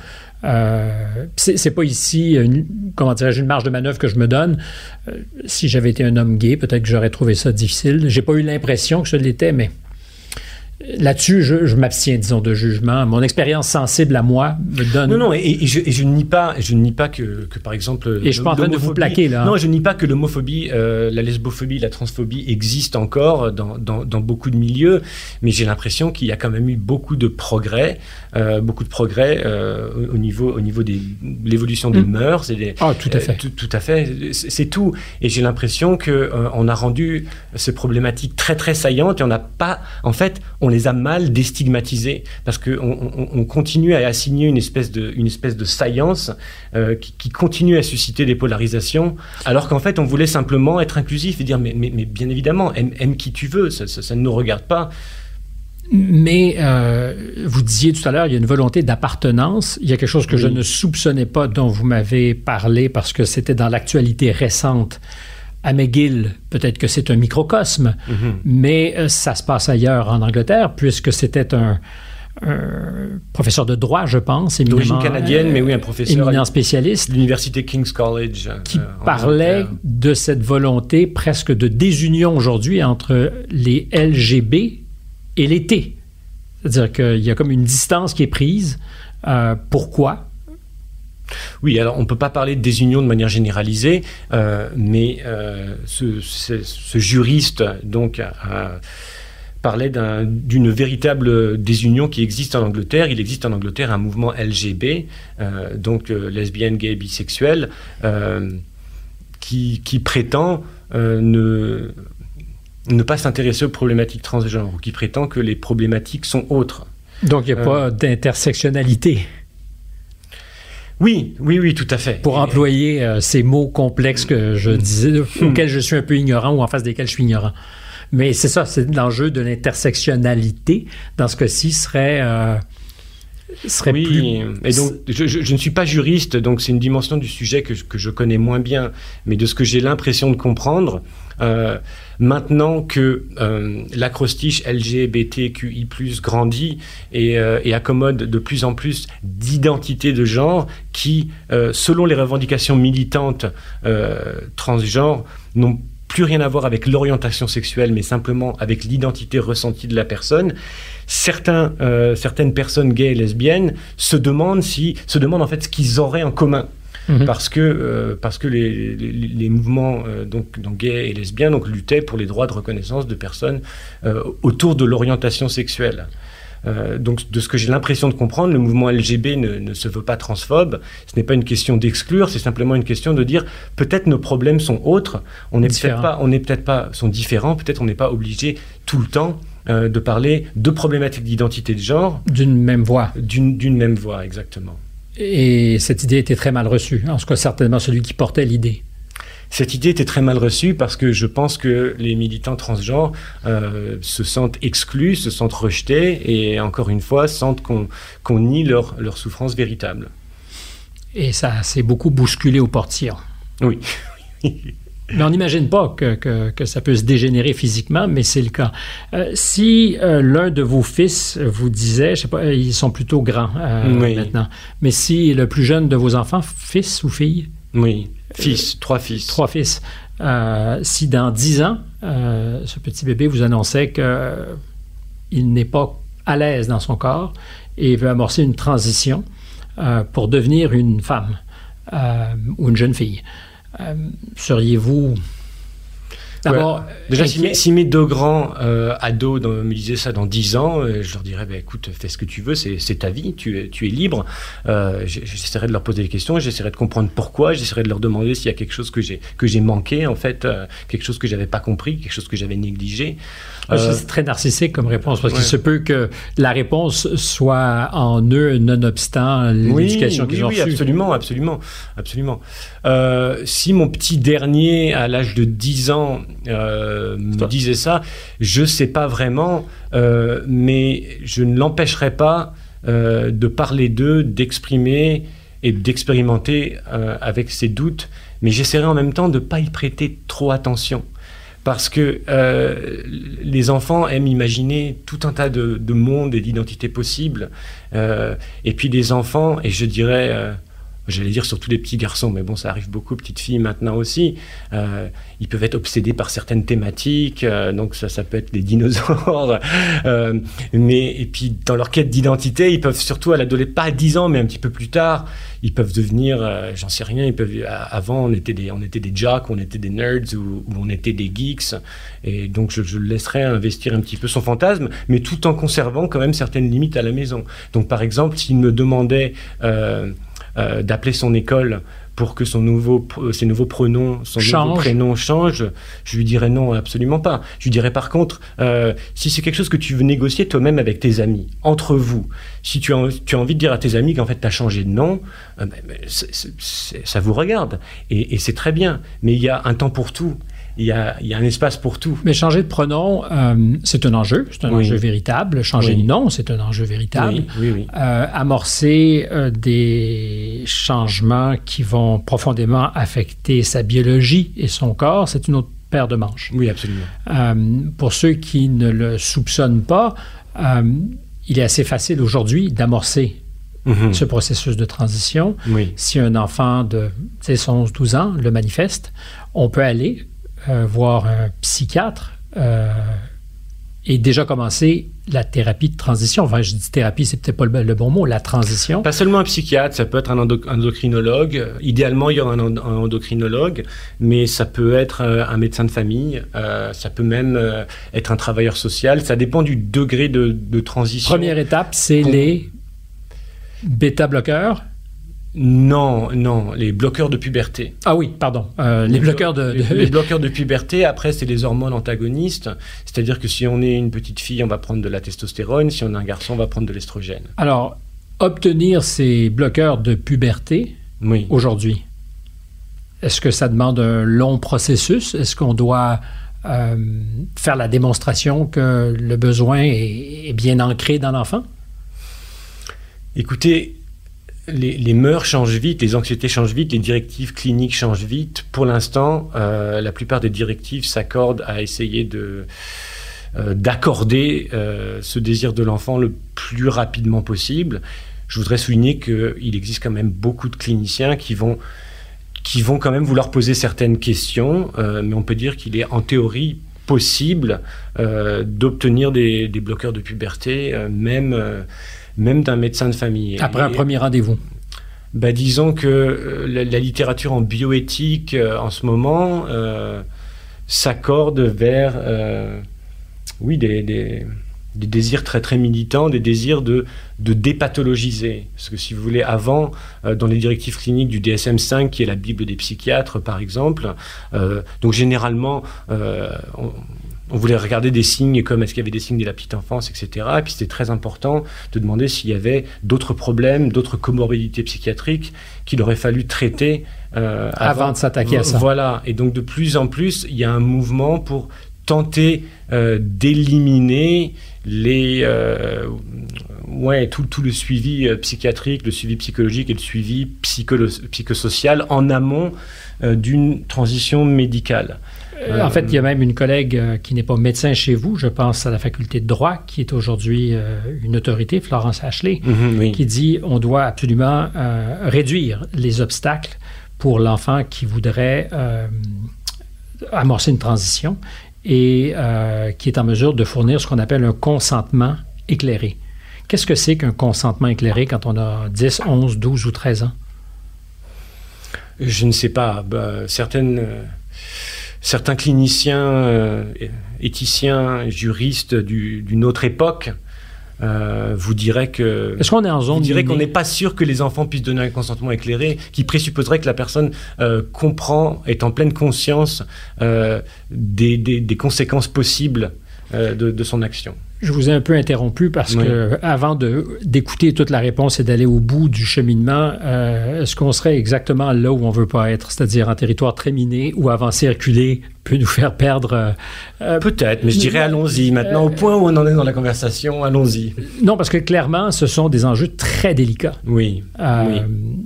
euh, c'est pas ici, une, comment dirais-je, une marge de manœuvre que je me donne. si j'avais été un homme gay, peut-être que j'aurais trouvé ça difficile. J'ai pas eu l'impression que ce l'était, mais là-dessus, je, m'abstiens, disons, de jugement. Mon expérience sensible à moi me donne. Non, non, et, je, je, ne nie pas, je nie pas que, que, par exemple. Et je suis pas en train de vous plaquer là. Non, je ne nie pas que l'homophobie, euh, la lesbophobie, la transphobie existent encore dans, dans, dans beaucoup de milieux, mais j'ai l'impression qu'il y a quand même eu beaucoup de progrès, euh, beaucoup de progrès euh, au niveau, au niveau de l'évolution des mm. mœurs. Et ah, tout à fait. Tout, tout, à fait. C'est tout. Et j'ai l'impression que on a rendu ces problématiques très très saillantes et on n'a pas, en fait, on les a mal déstigmatisés parce qu'on on, continue à assigner une espèce de, une espèce de saillance euh, qui, continue à susciter des polarisations, alors qu'en fait on voulait simplement être inclusif et dire mais, mais, bien évidemment aime, qui tu veux, ça, ne nous regarde pas. Mais euh, vous disiez tout à l'heure, il y a une volonté d'appartenance. Il y a quelque chose que je ne soupçonnais pas, dont vous m'avez parlé parce que c'était dans l'actualité récente à McGill, peut-être que c'est un microcosme, mhm. mais euh, ça se passe ailleurs en Angleterre, puisque c'était un, professeur de droit, je pense, d'origine canadienne, mais oui, un professeur éminent spécialiste, l'université King's College, euh, qui parlait de cette volonté presque de désunion aujourd'hui entre les LGB et les T. C'est-à-dire qu'il y a comme une distance qui est prise. Euh, pourquoi oui, alors on ne peut pas parler de désunion de manière généralisée, euh, mais euh, ce, juriste donc parlait d'une véritable désunion qui existe en Angleterre. Il existe en Angleterre un mouvement LGB, euh, donc lesbienne, gay, bisexuel, qui, qui, prétend ne, ne pas s'intéresser aux problématiques transgenres, ou qui prétend que les problématiques sont autres. Donc il n'y a pas d'intersectionnalité. Oui, oui, oui, tout à fait. Pour employer euh, ces mots complexes que je disais, hmm. auxquels je suis un peu ignorant ou en face desquels je suis ignorant. Mais c'est ça, c'est l'enjeu de l'intersectionnalité. Dans ce cas-ci, serait euh, serait oui, et donc je, ne suis pas juriste, donc c'est une dimension du sujet que, que, je connais moins bien, mais de ce que j'ai l'impression de comprendre, euh, maintenant que euh, l'acrostiche LGBTQI+ grandit et, euh, et, accommode de plus en plus d'identités de genre qui, selon les revendications militantes transgenres, n'ont plus rien à voir avec l'orientation sexuelle, mais simplement avec l'identité ressentie de la personne. Certains, certaines personnes gays et lesbiennes se demandent si, se demandent en fait ce qu'ils auraient en commun. Mhm. parce que, euh, parce que les, les, mouvements euh, donc, donc, gays et lesbiens donc, luttaient pour les droits de reconnaissance de personnes euh, autour de l'orientation sexuelle. Donc, de ce que j'ai l'impression de comprendre, le mouvement LGB ne, ne se veut pas transphobe. Ce n'est pas une question d'exclure, c'est simplement une question de dire peut-être nos problèmes sont autres. On n'est peut-être pas, on peut-être pas, sont différents. Peut-être on n'est pas obligé tout le temps de parler de problématiques d'identité de genre. D'une même voix. D'une même voix, exactement. Et cette idée était très mal reçue. En tout cas, certainement celui qui portait l'idée. Cette idée était très mal reçue parce que je pense que les militants transgenres euh, se sentent exclus, se sentent rejetés et encore une fois sentent qu'on nie leur, leur souffrance véritable. Et ça s'est beaucoup bousculé au portier. Oui. Mais on n'imagine pas que, que, ça peut se dégénérer physiquement, mais c'est le cas. Euh, si euh, l'un de vos fils vous disait, je sais pas, ils sont plutôt grands euh, maintenant, mais si le plus jeune de vos enfants, fils ou fille? Oui, fils, trois fils. Trois fils. si dans dix ans, ce petit bébé vous annonçait qu'il n'est pas à l'aise dans son corps et veut amorcer une transition pour devenir une femme ou une jeune fille, euh, seriez-vous D'abord, déjà, si mes, deux grands euh, ados me disaient ça dans dix ans, euh, je leur dirais bah, écoute, fais ce que tu veux, c'est ta vie, tu es, tu es libre. j'essaierai de leur poser des questions, j'essaierai de comprendre pourquoi, j'essaierai de leur demander s'il y a quelque chose que j'ai manqué, en fait, quelque chose que j'avais pas compris, quelque chose que j'avais négligé. Euh, c'est très narcissique comme réponse parce qu'il se peut que la réponse soit en eux nonobstant l'éducation qu'ils ont reçue. Oui, absolument, absolument, absolument. Euh, si mon petit dernier, à l'âge de 10 ans, euh, me disait ça, je sais pas vraiment, mais je ne l'empêcherai pas de parler d'eux, d'exprimer et d'expérimenter avec ses doutes, mais j'essaierai en même temps de ne pas y prêter trop attention parce que euh, les enfants aiment imaginer tout un tas de, mondes et d'identités possibles. Euh, et puis des enfants, et je dirais, j'allais dire surtout les petits garçons, mais bon, ça arrive beaucoup, petites filles maintenant aussi, euh, ils peuvent être obsédés par certaines thématiques, euh, donc ça, ça peut être les dinosaures, euh, mais et puis dans leur quête d'identité, ils peuvent surtout à l'adolescence, pas à 10 ans, mais un petit peu plus tard, ils peuvent devenir, j'en sais rien, ils peuvent, avant on était des, on était des jocks, on était des nerds ou, on était des geeks, et donc je, je le laisserais investir un petit peu son fantasme, mais tout en conservant quand même certaines limites à la maison. Donc par exemple, s'il me demandait euh, d'appeler son école pour que son nouveau, ses nouveaux pronoms, son nouveau prénom change, je lui dirais non, absolument pas. Je lui dirais par contre, euh, si c'est quelque chose que tu veux négocier toi-même avec tes amis, entre vous, si tu as, tu as envie de dire à tes amis qu'en fait tu as changé de nom, euh, ben, ben, ça vous regarde. Et, et c'est très bien. Mais il y a un temps pour tout il y, a, un espace pour tout. Mais changer de pronom, euh, c'est un enjeu, c'est un enjeu véritable. Changer de nom, c'est un enjeu véritable. Euh, amorcer euh, des changements qui vont profondément affecter sa biologie et son corps, c'est une autre paire de manches. Oui, absolument. pour ceux qui ne le soupçonnent pas, il est assez facile aujourd'hui d'amorcer mhm. ce processus de transition. Si un enfant de 11-12 ans le manifeste, on peut aller euh, voir un psychiatre euh, et déjà commencer la thérapie de transition. Enfin, je dis thérapie, c'est peut-être pas le, bon mot, la transition. Pas seulement un psychiatre, ça peut être un endocrinologue. Idéalement, il y aura un, endocrinologue, mais ça peut être euh, un médecin de famille, ça peut même être un travailleur social. Ça dépend du degré de, de transition. Première étape, c'est les bêta-bloqueurs. Non, non, les bloqueurs de puberté. Ah oui, pardon. Euh, les, bloqueurs de, Les, bloqueurs de puberté, après, c'est les hormones antagonistes. C'est-à-dire que si on est une petite fille, on va prendre de la testostérone. Si on est un garçon, on va prendre de l'estrogène. Alors, obtenir ces bloqueurs de puberté oui. aujourd'hui, est-ce que ça demande un long processus? Est-ce qu'on doit euh, faire la démonstration que le besoin est bien ancré dans l'enfant? Écoutez, les, mœurs changent vite, les anxiétés changent vite, les directives cliniques changent vite. Pour l'instant, euh, la plupart des directives s'accordent à essayer de euh, d'accorder euh, ce désir de l'enfant le plus rapidement possible. Je voudrais souligner qu'il existe quand même beaucoup de cliniciens qui vont qui vont quand même vouloir poser certaines questions, mais on peut dire qu'il est en théorie possible d'obtenir des, des, bloqueurs de puberté, même même d'un médecin de famille. Après un premier rendez-vous bah, Disons que euh, la, littérature en bioéthique euh, en ce moment euh, s'accorde vers oui, des, des, désirs très très militants, des désirs de, de dépathologiser. Parce que si vous voulez, avant, dans les directives cliniques du DSM-5, qui est la Bible des psychiatres par exemple, donc généralement, on, on voulait regarder des signes comme est-ce qu'il y avait des signes de la petite enfance, etc. Et puis c'était très important de demander s'il y avait d'autres problèmes, d'autres comorbidités psychiatriques qu'il aurait fallu traiter euh, avant, de s'attaquer à ça. Voilà. Et donc de plus en plus, il y a un mouvement pour tenter euh, d'éliminer les euh, ouais tout, tout le suivi psychiatrique, le suivi psychologique et le suivi psychosocial en amont d'une transition médicale. Euh, en fait, il y a même une collègue euh, qui n'est pas médecin chez vous, je pense à la faculté de droit, qui est aujourd'hui euh, une autorité, Florence Ashley, mhm, qui dit on doit absolument réduire les obstacles pour l'enfant qui voudrait amorcer une transition et qui est en mesure de fournir ce qu'on appelle un consentement éclairé. Qu'est-ce que c'est qu'un consentement éclairé quand on a 10, 11, 12 ou 13 ans? Je ne sais pas. Bah, certaines certains cliniciens, euh, éthiciens, juristes d'une autre époque euh, vous diraient que. Est-ce qu'on est en zone qu'on n'est pas sûr que les enfants puissent donner un consentement éclairé, qui présupposerait que la personne euh, comprend, est en pleine conscience des, conséquences possibles de, son action. Je vous ai un peu interrompu parce que avant d'écouter toute la réponse et d'aller au bout du cheminement, euh, est-ce qu'on serait exactement là où on veut pas être, c'est-à-dire en territoire très miné où avancer, reculer peut nous faire perdre euh, euh, Peut-être, mais je dirais allons-y. Maintenant, au point où on en est dans la conversation, allons-y. Non, parce que clairement, ce sont des enjeux très délicats. Oui. oui.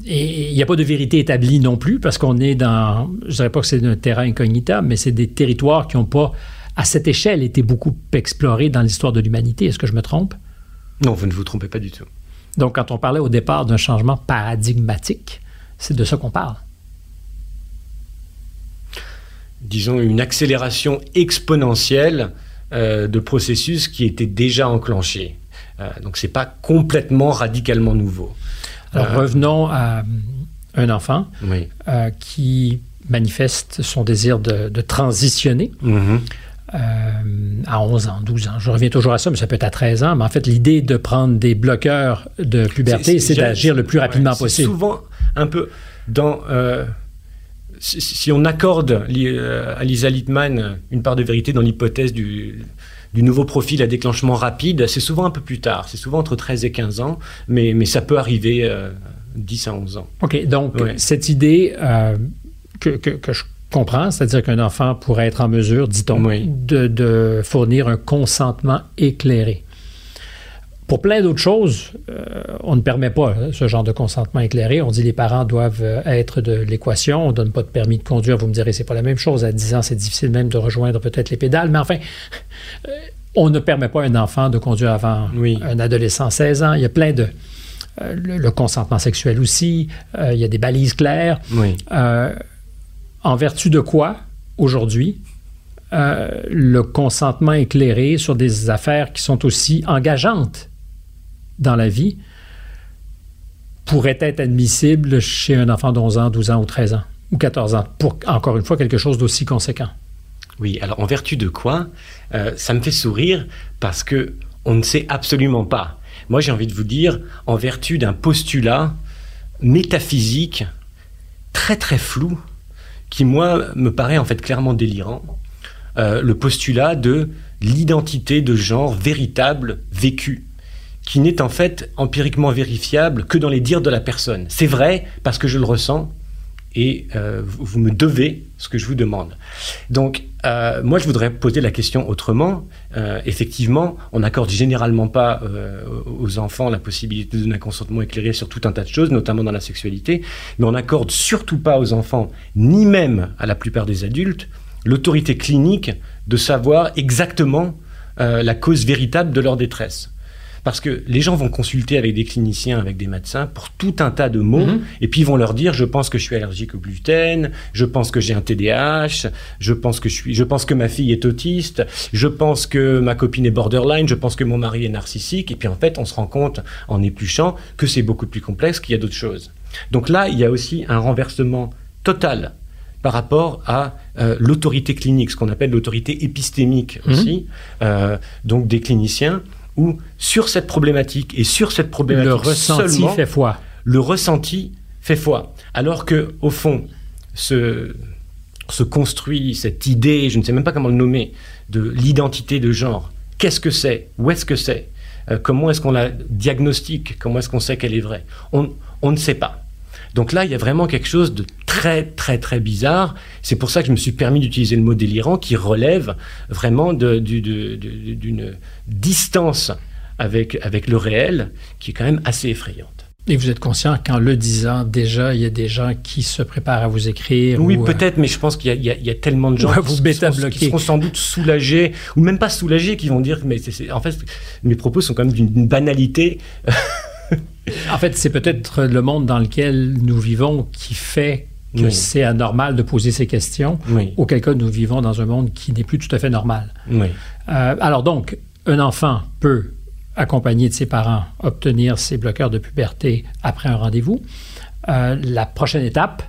Et il n'y a pas de vérité établie non plus parce qu'on est dans, je dirais pas que c'est un terrain incognita, mais c'est des territoires qui n'ont pas à cette échelle, était beaucoup exploré dans l'histoire de l'humanité. Est-ce que je me trompe? Non, vous ne vous trompez pas du tout. Donc, quand on parlait au départ d'un changement paradigmatique, C'est de ça qu'on parle. Disons une accélération exponentielle euh, de processus qui étaient déjà enclenchés. Euh, donc c'est pas complètement radicalement nouveau. Alors euh, revenons à un enfant qui manifeste son désir de, transitionner. Mm-hmm. à 11 ans, 12 ans. Je reviens toujours à ça, mais ça peut être à 13 ans. Mais en fait, l'idée de prendre des bloqueurs de puberté, c'est d'agir le plus rapidement possible. Souvent un peu dans si, on accorde euh, à Lisa Littman une part de vérité dans l'hypothèse du, nouveau profil à déclenchement rapide, c'est souvent un peu plus tard. C'est souvent entre 13 et 15 ans, mais, mais ça peut arriver 10 euh, à 11 ans. OK, donc cette idée euh, que, que, je comprends, c'est-à-dire qu'un enfant pourrait être en mesure, dit-on, de, de, fournir un consentement éclairé. Pour plein d'autres choses, euh, on ne permet pas hein, ce genre de consentement éclairé. On dit les parents doivent euh, être de l'équation. On ne donne pas de permis de conduire. Vous me direz, c'est pas la même chose. À 10 ans, c'est difficile même de rejoindre peut-être les pédales. Mais enfin, euh, on ne permet pas à un enfant de conduire avant un adolescent 16 ans. Il y a plein de... le, consentement sexuel aussi. il y a des balises claires. En vertu de quoi, aujourd'hui, le consentement éclairé sur des affaires qui sont aussi engageantes dans la vie pourrait être admissible chez un enfant d'11 ans, 12 ans ou 13 ans ou 14 ans, pour encore une fois quelque chose d'aussi conséquent. Oui, alors en vertu de quoi euh, Ça me fait sourire parce que on ne sait absolument pas. Moi, j'ai envie de vous dire, en vertu d'un postulat métaphysique très très flou, qui moi me paraît en fait clairement délirant, euh, le postulat de l'identité de genre véritable vécue qui n'est en fait empiriquement vérifiable que dans les dires de la personne. C'est vrai parce que je le ressens et euh, vous, me devez ce que je vous demande. Donc, euh, moi, je voudrais poser la question autrement. Euh, effectivement, on n'accorde généralement pas aux enfants la possibilité de donner un consentement éclairé sur tout un tas de choses, notamment dans la sexualité, mais on n'accorde surtout pas aux enfants, ni même à la plupart des adultes, l'autorité clinique de savoir exactement la cause véritable de leur détresse. Parce que les gens vont consulter avec des cliniciens, avec des médecins pour tout un tas de mots, mhm. et puis ils vont leur dire je pense que je suis allergique au gluten, je pense que j'ai un TDAH, je pense que je suis, je pense que ma fille est autiste, je pense que ma copine est borderline, je pense que mon mari est narcissique, et puis en fait on se rend compte en épluchant que c'est beaucoup plus complexe, qu'il y a d'autres choses. Donc là, il y a aussi un renversement total par rapport à euh, l'autorité clinique, ce qu'on appelle l'autorité épistémique mhm. aussi, euh, donc des cliniciens où sur cette problématique et sur cette problématique le ressenti fait foi. Le ressenti fait foi. Alors que au fond, se, se construit cette idée, je ne sais même pas comment le nommer, de l'identité de genre. Qu'est-ce que c'est? Où est-ce que c'est? Euh, Comment est-ce qu'on la diagnostique? Comment est-ce qu'on sait qu'elle est vraie? On, on ne sait pas. Donc là, il y a vraiment quelque chose de très, très, très bizarre. C'est pour ça que je me suis permis d'utiliser le mot délirant qui relève vraiment d'une distance avec, avec le réel qui est quand même assez effrayante. Et vous êtes conscient qu'en le disant, déjà, il y a des gens qui se préparent à vous écrire. Oui, euh, peut-être, mais je pense qu'il y, y, a tellement de gens vous qui, seront, qui, seront, sans doute soulagés, ou même pas soulagés, qui vont dire, mais en fait, mes propos sont quand même d'une banalité. en fait, c'est peut-être le monde dans lequel nous vivons qui fait que c'est anormal de poser ces questions, auquel cas nous vivons dans un monde qui n'est plus tout à fait normal. Oui. Euh, alors donc, un enfant peut, accompagné de ses parents, obtenir ses bloqueurs de puberté après un rendez-vous. Euh, la prochaine étape,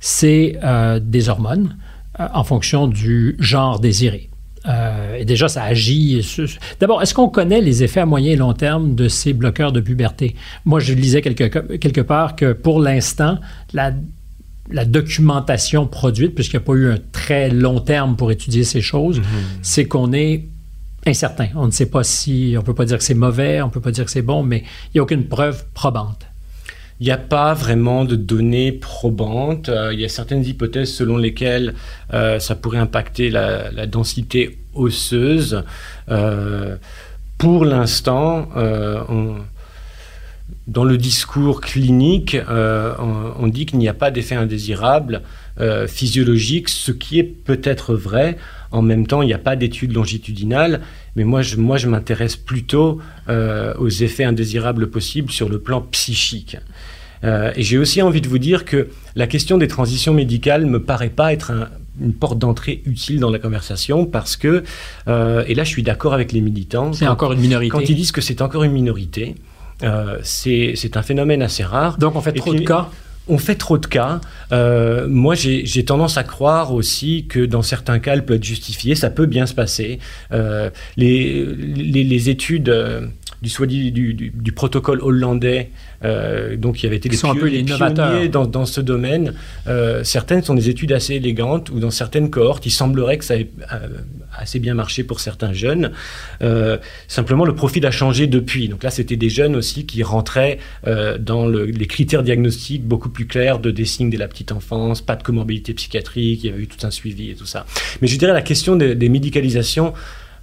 c'est euh, des hormones en fonction du genre désiré. Euh, et déjà, ça agit. D'abord, est-ce qu'on connaît les effets à moyen et long terme de ces bloqueurs de puberté? Moi, je lisais quelque, quelque part que pour l'instant, la, la documentation produite, puisqu'il n'y a pas eu un très long terme pour étudier ces choses, mm-hmm. c'est qu'on est incertain. On ne sait pas si, on ne peut pas dire que c'est mauvais, on ne peut pas dire que c'est bon, mais il n'y a aucune preuve probante. Il n'y a pas vraiment de données probantes. Euh, il y a certaines hypothèses selon lesquelles euh, ça pourrait impacter la, densité osseuse. Euh, pour l'instant, dans le discours clinique, on, dit qu'il n'y a pas d'effet indésirable physiologique, ce qui est peut-être vrai. En même temps, il n'y a pas d'études longitudinales, mais moi, je, moi, je m'intéresse plutôt aux effets indésirables possibles sur le plan psychique. et j'ai aussi envie de vous dire que la question des transitions médicales me paraît pas être une porte d'entrée utile dans la conversation parce que, et là je suis d'accord avec les militants. C'est encore une minorité. Quand ils disent que c'est encore une minorité, c'est un phénomène assez rare. Donc on fait trop de cas on fait trop de cas. Euh, moi, j'ai tendance à croire aussi que dans certains cas, elle peut être justifiée. Ça peut bien se passer. Euh, les, les, études euh, du, du, du, protocole hollandais, euh, donc il y avait été des, sont pionniers dans, dans, ce domaine. Euh, certaines sont des études assez élégantes, ou dans certaines cohortes, il semblerait que ça ait euh, assez bien marché pour certains jeunes. simplement, le profil a changé depuis. Donc là, c'était des jeunes aussi qui rentraient dans le, les critères diagnostiques beaucoup plus clairs de des signes dès la petite enfance, pas de comorbidité psychiatrique, il y avait eu tout un suivi et tout ça. Mais je dirais la question des, des médicalisations,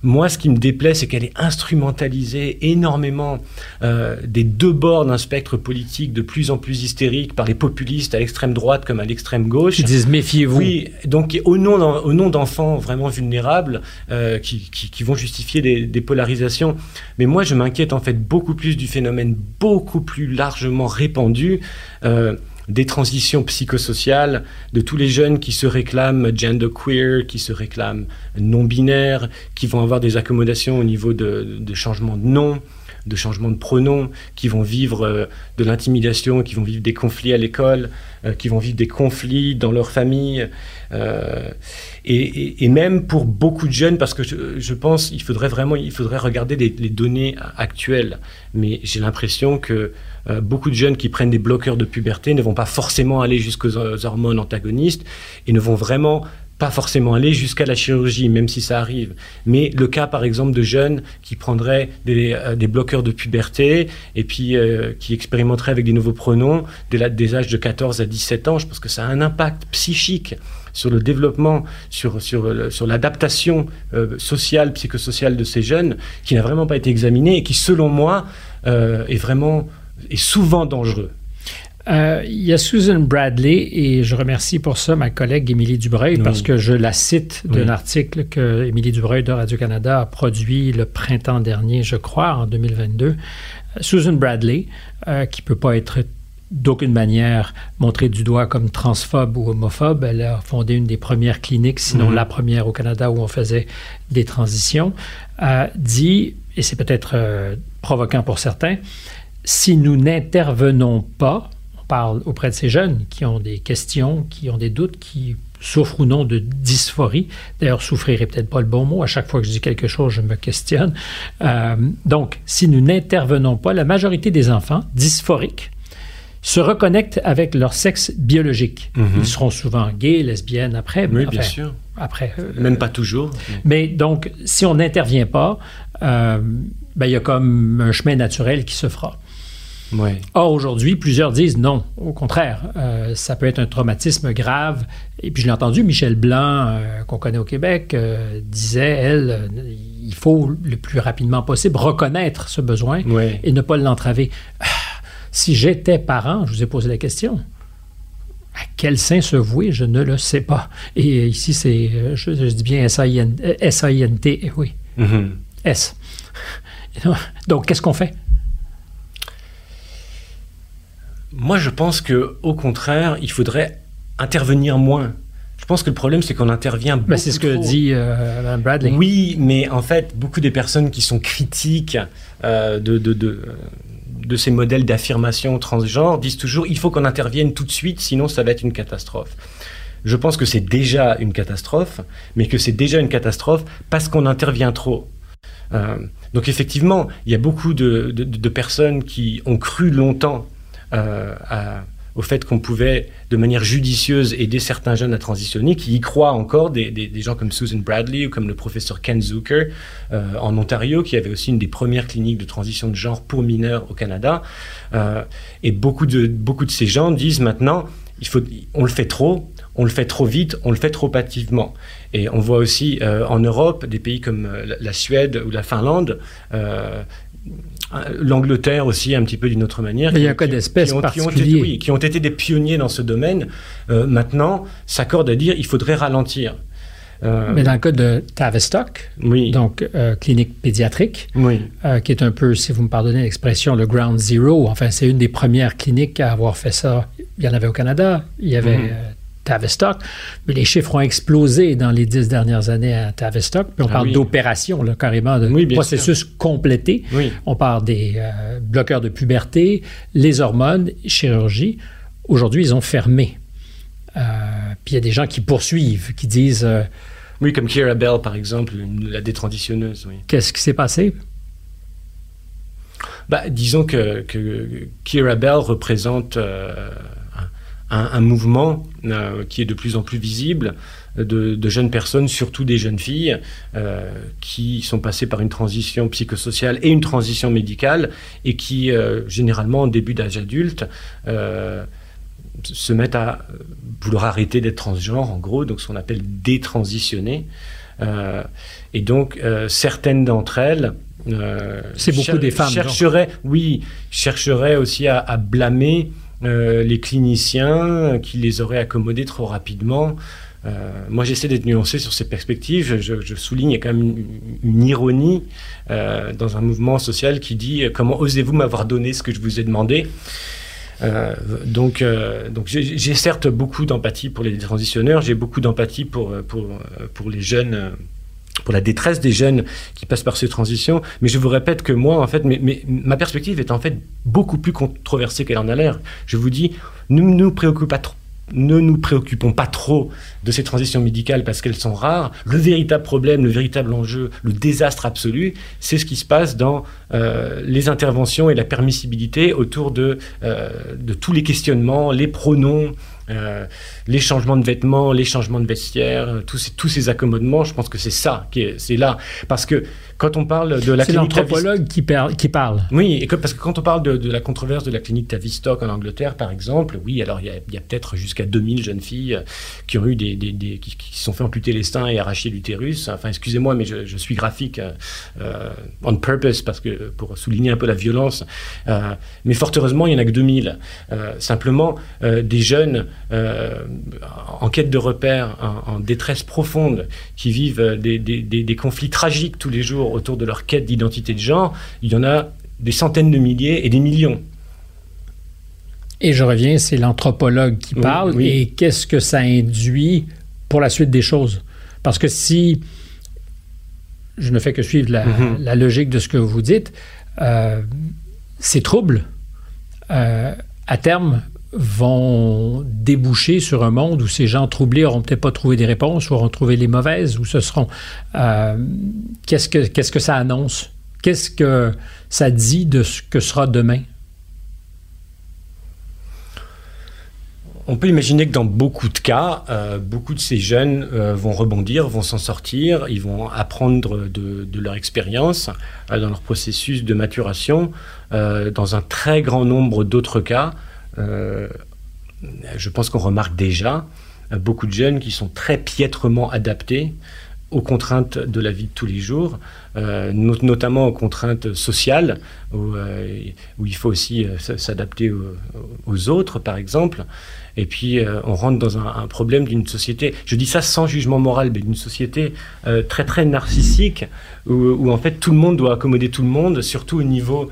moi, ce qui me déplaît, c'est qu'elle est instrumentalisée énormément euh, des deux bords d'un spectre politique de plus en plus hystérique par les populistes à l'extrême droite comme à l'extrême gauche. Qui disent méfiez-vous. Oui, donc au nom, d'enfants vraiment vulnérables euh, qui, qui, vont justifier des, des, polarisations. Mais moi, je m'inquiète en fait beaucoup plus du phénomène beaucoup plus largement répandu. Euh, des transitions psychosociales, de tous les jeunes qui se réclament genderqueer, qui se réclament non-binaires, qui vont avoir des accommodations au niveau de, de changement de nom, de changement de pronom, qui vont vivre euh, de l'intimidation, qui vont vivre des conflits à l'école, euh, qui vont vivre des conflits dans leur famille. Euh, et, même pour beaucoup de jeunes, parce que je, pense qu'il faudrait vraiment il faudrait regarder les, données actuelles. Mais j'ai l'impression que beaucoup de jeunes qui prennent des bloqueurs de puberté ne vont pas forcément aller jusqu'aux hormones antagonistes et ne vont vraiment pas forcément aller jusqu'à la chirurgie, même si ça arrive. Mais le cas, par exemple, de jeunes qui prendraient des, euh, bloqueurs de puberté et puis euh, qui expérimenteraient avec des nouveaux pronoms des âges de 14 à 17 ans, je pense que ça a un impact psychique sur le développement, sur l'adaptation euh, sociale, psychosociale de ces jeunes, qui n'a vraiment pas été examiné et qui, selon moi, est vraiment, est souvent dangereux. Euh, il y a Susan Bradley, et je remercie pour ça ma collègue Émilie Dubreuil, parce que je la cite d'un article que Émilie Dubreuil de Radio-Canada a produit le printemps dernier, je crois, en 2022. Euh, Susan Bradley, euh, qui ne peut pas être d'aucune manière montrée du doigt comme transphobe ou homophobe. Elle a fondé une des premières cliniques, sinon mhm. la première au Canada où on faisait des transitions, dit, et c'est peut-être provoquant pour certains, si nous n'intervenons pas, parle auprès de ces jeunes qui ont des questions, qui ont des doutes, qui souffrent ou non de dysphorie. D'ailleurs, souffrir est peut-être pas le bon mot. À chaque fois que je dis quelque chose, je me questionne. Euh, donc, si nous n'intervenons pas, la majorité des enfants dysphoriques se reconnectent avec leur sexe biologique. Mhm. Ils seront souvent gays, lesbiennes après. Oui, bien sûr. Après, euh, Même pas toujours. Mais donc, si on n'intervient pas, euh, ben, il y a comme un chemin naturel qui se fera. Or, aujourd'hui, plusieurs disent non. Au contraire, euh, ça peut être un traumatisme grave. Et puis, je l'ai entendu, Michel Blanc, euh, qu'on connaît au Québec, euh, disait, elle, il faut le plus rapidement possible reconnaître ce besoin et ne pas l'entraver. Ah, si j'étais parent, je vous ai posé la question. À quel sein se vouer, je ne le sais pas. Et ici, c'est, je, dis bien S-A-I-N-T, oui. Mm-hmm. S. Donc, qu'est-ce qu'on fait? Moi, je pense que, au contraire, il faudrait intervenir moins. Je pense que le problème, c'est qu'on intervient beaucoup. c'est ce que dit euh, Bradley. Oui, mais en fait, beaucoup des personnes qui sont critiques euh, de, de, de, de, ces modèles d'affirmation transgenre disent toujours il faut qu'on intervienne tout de suite, sinon ça va être une catastrophe. Je pense que c'est déjà une catastrophe, mais que c'est déjà une catastrophe parce qu'on intervient trop. Euh, donc effectivement, il y a beaucoup de, de personnes qui ont cru longtemps euh, au fait qu'on pouvait, de manière judicieuse, aider certains jeunes à transitionner, qui y croient encore, des, des, gens comme Susan Bradley ou comme le professeur Ken Zucker euh, en Ontario, qui avait aussi une des premières cliniques de transition de genre pour mineurs au Canada. Euh, et beaucoup de, beaucoup de ces gens disent maintenant, il faut, on le fait trop, on le fait trop vite, on le fait trop hâtivement. Et on voit aussi en Europe des pays comme la, Suède ou la Finlande l'Angleterre aussi un petit peu d'une autre manière. il y a un cas d'espèce particulier. Qui ont, été, des pionniers dans ce domaine, euh, maintenant s'accordent à dire il faudrait ralentir. Mais dans le cas de Tavistock, oui. donc clinique pédiatrique, oui. qui est un peu, si vous me pardonnez l'expression, le ground zero, enfin c'est une des premières cliniques à avoir fait ça. Il y en avait au Canada, il y avait... Mhm. Tavistock, mais les chiffres ont explosé dans les dix dernières années à Tavistock. Puis on ah parle d'opérations, carrément, de processus complété. On parle des euh, bloqueurs de puberté, les hormones, chirurgie. Aujourd'hui, ils ont fermé. Euh, puis il y a des gens qui poursuivent, qui disent... Euh, oui, comme Kira Bell, par exemple, la détransitionneuse. Qu'est-ce qui s'est passé? Bah, disons que, que Kira Bell représente un, mouvement euh, qui est de plus en plus visible de, jeunes personnes, surtout des jeunes filles, euh, qui sont passées par une transition psychosociale et une transition médicale, et qui, euh, généralement, en début d'âge adulte, se mettent à vouloir arrêter d'être transgenres, en gros, donc ce qu'on appelle détransitionner. et donc, certaines d'entre elles c'est beaucoup des femmes. Chercheraient, oui, chercheraient aussi à blâmer euh, les cliniciens qui les auraient accommodés trop rapidement. Euh, moi, j'essaie d'être nuancé sur ces perspectives. Je, souligne, il y a quand même une, ironie euh, dans un mouvement social qui dit Comment osez-vous m'avoir donné ce que je vous ai demandé? Donc, donc j'ai certes beaucoup d'empathie pour les transitionneurs, j'ai beaucoup d'empathie pour, pour, pour les jeunes pour la détresse des jeunes qui passent par ces transitions. Mais je vous répète que moi, en fait, mais, ma perspective est en fait beaucoup plus controversée qu'elle en a l'air. Je vous dis, ne nous, préoccupons pas trop de ces transitions médicales parce qu'elles sont rares. Le véritable problème, le véritable enjeu, le désastre absolu, c'est ce qui se passe dans euh, les interventions et la permissibilité autour de, euh, de tous les questionnements, les pronoms, euh, les changements de vêtements, les changements de vestiaire, euh, tous ces, tous ces accommodements, je pense que c'est ça qui est, c'est là. Parce que quand on parle de la c'est l'anthropologue qui, qui, parle. Oui, et parce que quand on parle de, la controverse de la clinique Tavistock en Angleterre, par exemple, oui, alors il y a, peut-être jusqu'à 2000 jeunes filles euh, qui ont eu des, des, qui, se sont fait amputer les seins et arracher l'utérus. Enfin, excusez-moi, mais je, suis graphique on purpose parce que pour souligner un peu la violence. mais fort heureusement, il y en a que 2000. simplement, des jeunes euh, en quête de repères, en, détresse profonde, qui vivent des, conflits tragiques tous les jours autour de leur quête d'identité de genre, il y en a des centaines de milliers et des millions. Et je reviens, c'est l'anthropologue qui parle. Et qu'est-ce que ça induit pour la suite des choses? Parce que si je ne fais que suivre la, mm-hmm. logique de ce que vous dites, euh, ces troubles, euh, à terme, vont déboucher sur un monde où ces gens troublés n'auront peut-être pas trouvé des réponses ou auront trouvé les mauvaises ou ce seront... Euh, qu'est-ce, que, qu'est-ce que ça annonce? Qu'est-ce que ça dit de ce que sera demain? On peut imaginer que dans beaucoup de cas, euh, beaucoup de ces jeunes euh, vont rebondir, vont s'en sortir, ils vont apprendre de, leur expérience dans leur processus de maturation. dans un très grand nombre d'autres cas, je pense qu'on remarque déjà beaucoup de jeunes qui sont très piètrement adaptés aux contraintes de la vie de tous les jours, euh, notamment aux contraintes sociales, où, euh, il faut aussi s'adapter aux, autres, par exemple. Et puis, on rentre dans un, problème d'une société, je dis ça sans jugement moral, mais d'une société très, très narcissique, où, en fait, tout le monde doit accommoder tout le monde, surtout au niveau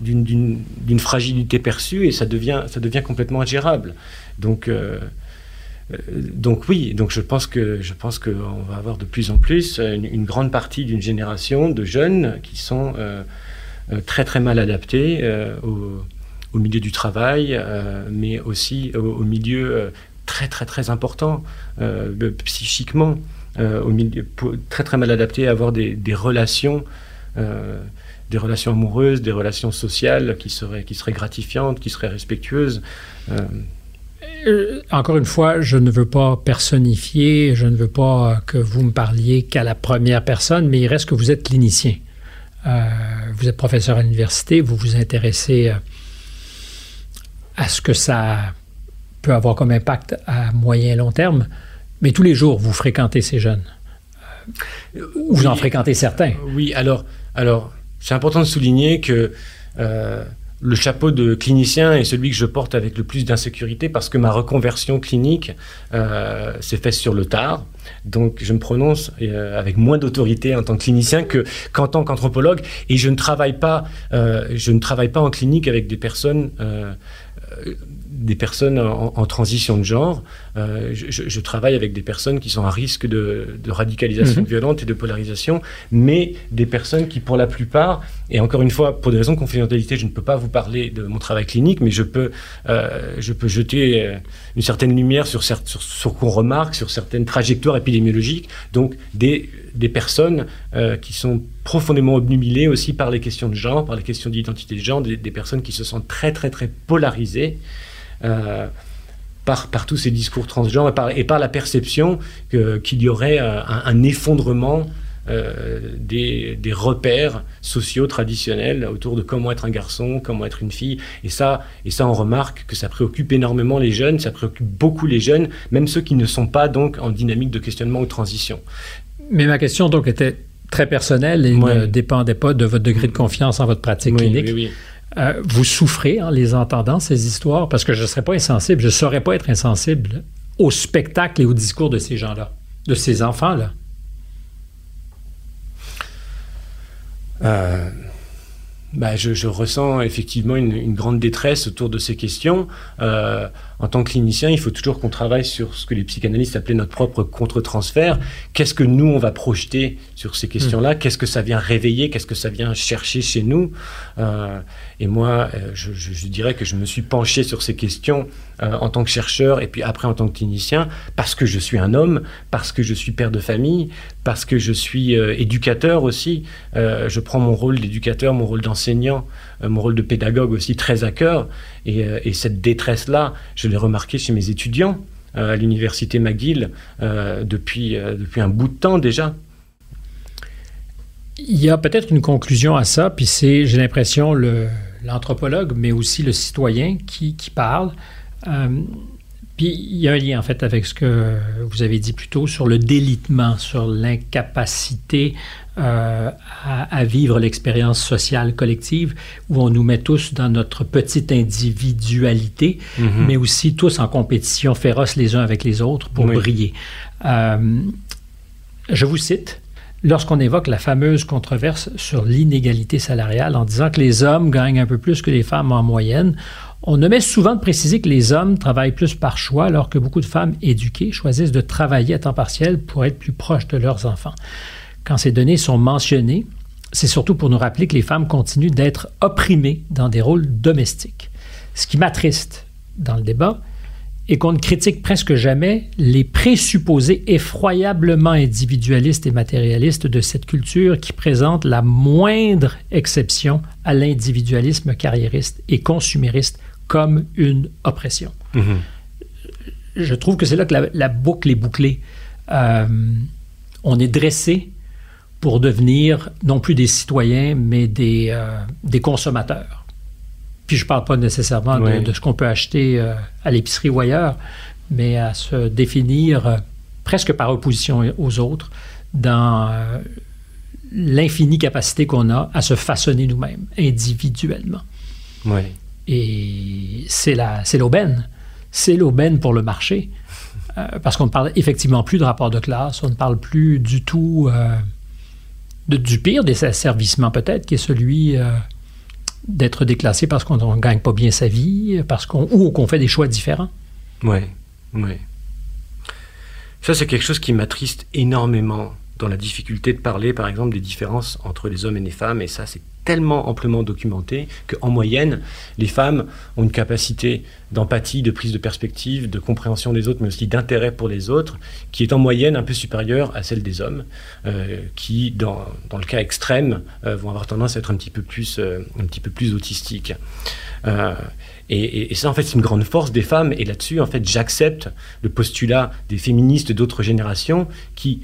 d'une fragilité perçue et ça devient, ça devient complètement ingérable. Donc, euh, euh, donc oui, donc je pense que je pense qu'on va avoir de plus en plus une, grande partie d'une génération de jeunes qui sont euh, très très mal adaptés au, au, milieu du travail, mais aussi au, milieu très très très important psychiquement, au milieu, très très mal adaptés à avoir des, des relations des relations amoureuses, des relations sociales qui seraient, qui seraient gratifiantes, qui seraient respectueuses. Euh, euh, encore une fois, je ne veux pas personnifier, je ne veux pas que vous me parliez qu'à la première personne, mais il reste que vous êtes clinicien. Euh, vous êtes professeur à l'université, vous vous intéressez à ce que ça peut avoir comme impact à moyen et long terme, mais tous les jours, vous fréquentez ces jeunes. Vous en fréquentez certains. Oui, alors, alors c'est important de souligner que euh, le chapeau de clinicien est celui que je porte avec le plus d'insécurité parce que ma reconversion clinique euh, s'est faite sur le tard. Donc je me prononce euh, avec moins d'autorité en tant que clinicien que qu'en tant qu'anthropologue et je ne travaille pas je ne travaille pas en clinique avec des personnes des personnes en, transition de genre. Euh, je, travaille avec des personnes qui sont à risque de, radicalisation mhm. violente et de polarisation, mais des personnes qui, pour la plupart, et encore une fois, pour des raisons de confidentialité, je ne peux pas vous parler de mon travail clinique, mais je peux, euh, je peux jeter euh, une certaine lumière sur, sur, sur qu'on remarque, sur certaines trajectoires épidémiologiques. Donc, des, des personnes qui sont profondément obnubilées aussi par les questions de genre, par les questions d'identité de genre, des, des personnes qui se sentent très, très, très polarisées. Euh, par, par, tous ces discours transgenres et par, et par la perception qu'il y aurait euh, un, effondrement euh, des, des, repères sociaux traditionnels autour de comment être un garçon, comment être une fille. Et ça, et ça, on remarque que ça préoccupe énormément les jeunes, ça préoccupe beaucoup les jeunes, même ceux qui ne sont pas donc en dynamique de questionnement ou transition. Mais ma question donc était très personnelle et ne dépendait pas de votre degré de confiance en votre pratique clinique. Oui, oui. Euh, vous souffrez en les entendant, ces histoires, parce que je ne serais pas insensible, je ne saurais pas être insensible au spectacle et au discours de ces gens-là, de ces enfants-là. Euh, bah, je, ressens effectivement une, grande détresse autour de ces questions. Euh, en tant que clinicien, il faut toujours qu'on travaille sur ce que les psychanalystes appelaient notre propre contre-transfert. Qu'est-ce que nous, on va projeter sur ces questions-là? Hmm. Qu'est-ce que ça vient réveiller? Qu'est-ce que ça vient chercher chez nous? Euh, Et moi, euh, je, dirais que je me suis penché sur ces questions euh, en tant que chercheur et puis après en tant que clinicien parce que je suis un homme, parce que je suis père de famille, parce que je suis éducateur aussi. je prends mon rôle d'éducateur, mon rôle d'enseignant, mon rôle de pédagogue aussi très à cœur. Et, cette détresse-là, je l'ai remarqué chez mes étudiants à l'université McGill depuis, depuis un bout de temps déjà. Il y a peut-être une conclusion à ça, puis c'est, j'ai l'impression, l'anthropologue, mais aussi le citoyen qui, parle. Euh, puis il y a un lien en fait avec ce que vous avez dit plus tôt sur le délitement, sur l'incapacité euh, à, vivre l'expérience sociale collective, où on nous met tous dans notre petite individualité, mm-hmm. mais aussi tous en compétition féroce les uns avec les autres pour briller. Euh, je vous cite lorsqu'on évoque la fameuse controverse sur l'inégalité salariale en disant que les hommes gagnent un peu plus que les femmes en moyenne, on omet souvent de préciser que les hommes travaillent plus par choix alors que beaucoup de femmes éduquées choisissent de travailler à temps partiel pour être plus proches de leurs enfants. Quand ces données sont mentionnées, c'est surtout pour nous rappeler que les femmes continuent d'être opprimées dans des rôles domestiques. Ce qui m'attriste dans le débat, et qu'on ne critique presque jamais les présupposés effroyablement individualistes et matérialistes de cette culture qui présente la moindre exception à l'individualisme carriériste et consumériste comme une oppression. Mm-hmm. Je trouve que c'est là que la, boucle est bouclée. Euh, on est dressé pour devenir non plus des citoyens, mais des, euh, des consommateurs. Puis je ne parle pas nécessairement de, ce qu'on peut acheter euh, à l'épicerie ou ailleurs, mais à se définir euh, presque par opposition aux autres dans euh, l'infinie capacité qu'on a à se façonner nous-mêmes individuellement. Oui. Et c'est l'aubaine. C'est l'aubaine pour le marché. parce qu'on ne parle effectivement plus de rapport de classe, on ne parle plus du tout de, du pire des asservissements peut-être, qui est celui d'être déclassé parce qu'on ne gagne pas bien sa vie, parce qu'on ou qu'on fait des choix différents. Oui, oui. Ça, c'est quelque chose qui m'attriste énormément dans la difficulté de parler, par exemple, des différences entre les hommes et les femmes. Et ça, c'est tellement amplement documenté qu'en moyenne, les femmes ont une capacité d'empathie, de prise de perspective, de compréhension des autres, mais aussi d'intérêt pour les autres, qui est en moyenne un peu supérieure à celle des hommes, euh, qui, dans, dans, le cas extrême, euh, vont avoir tendance à être un petit peu plus, euh, un petit peu plus autistiques. Et, et, ça, en fait, c'est une grande force des femmes. Et là-dessus, en fait, j'accepte le postulat des féministes d'autres générations qui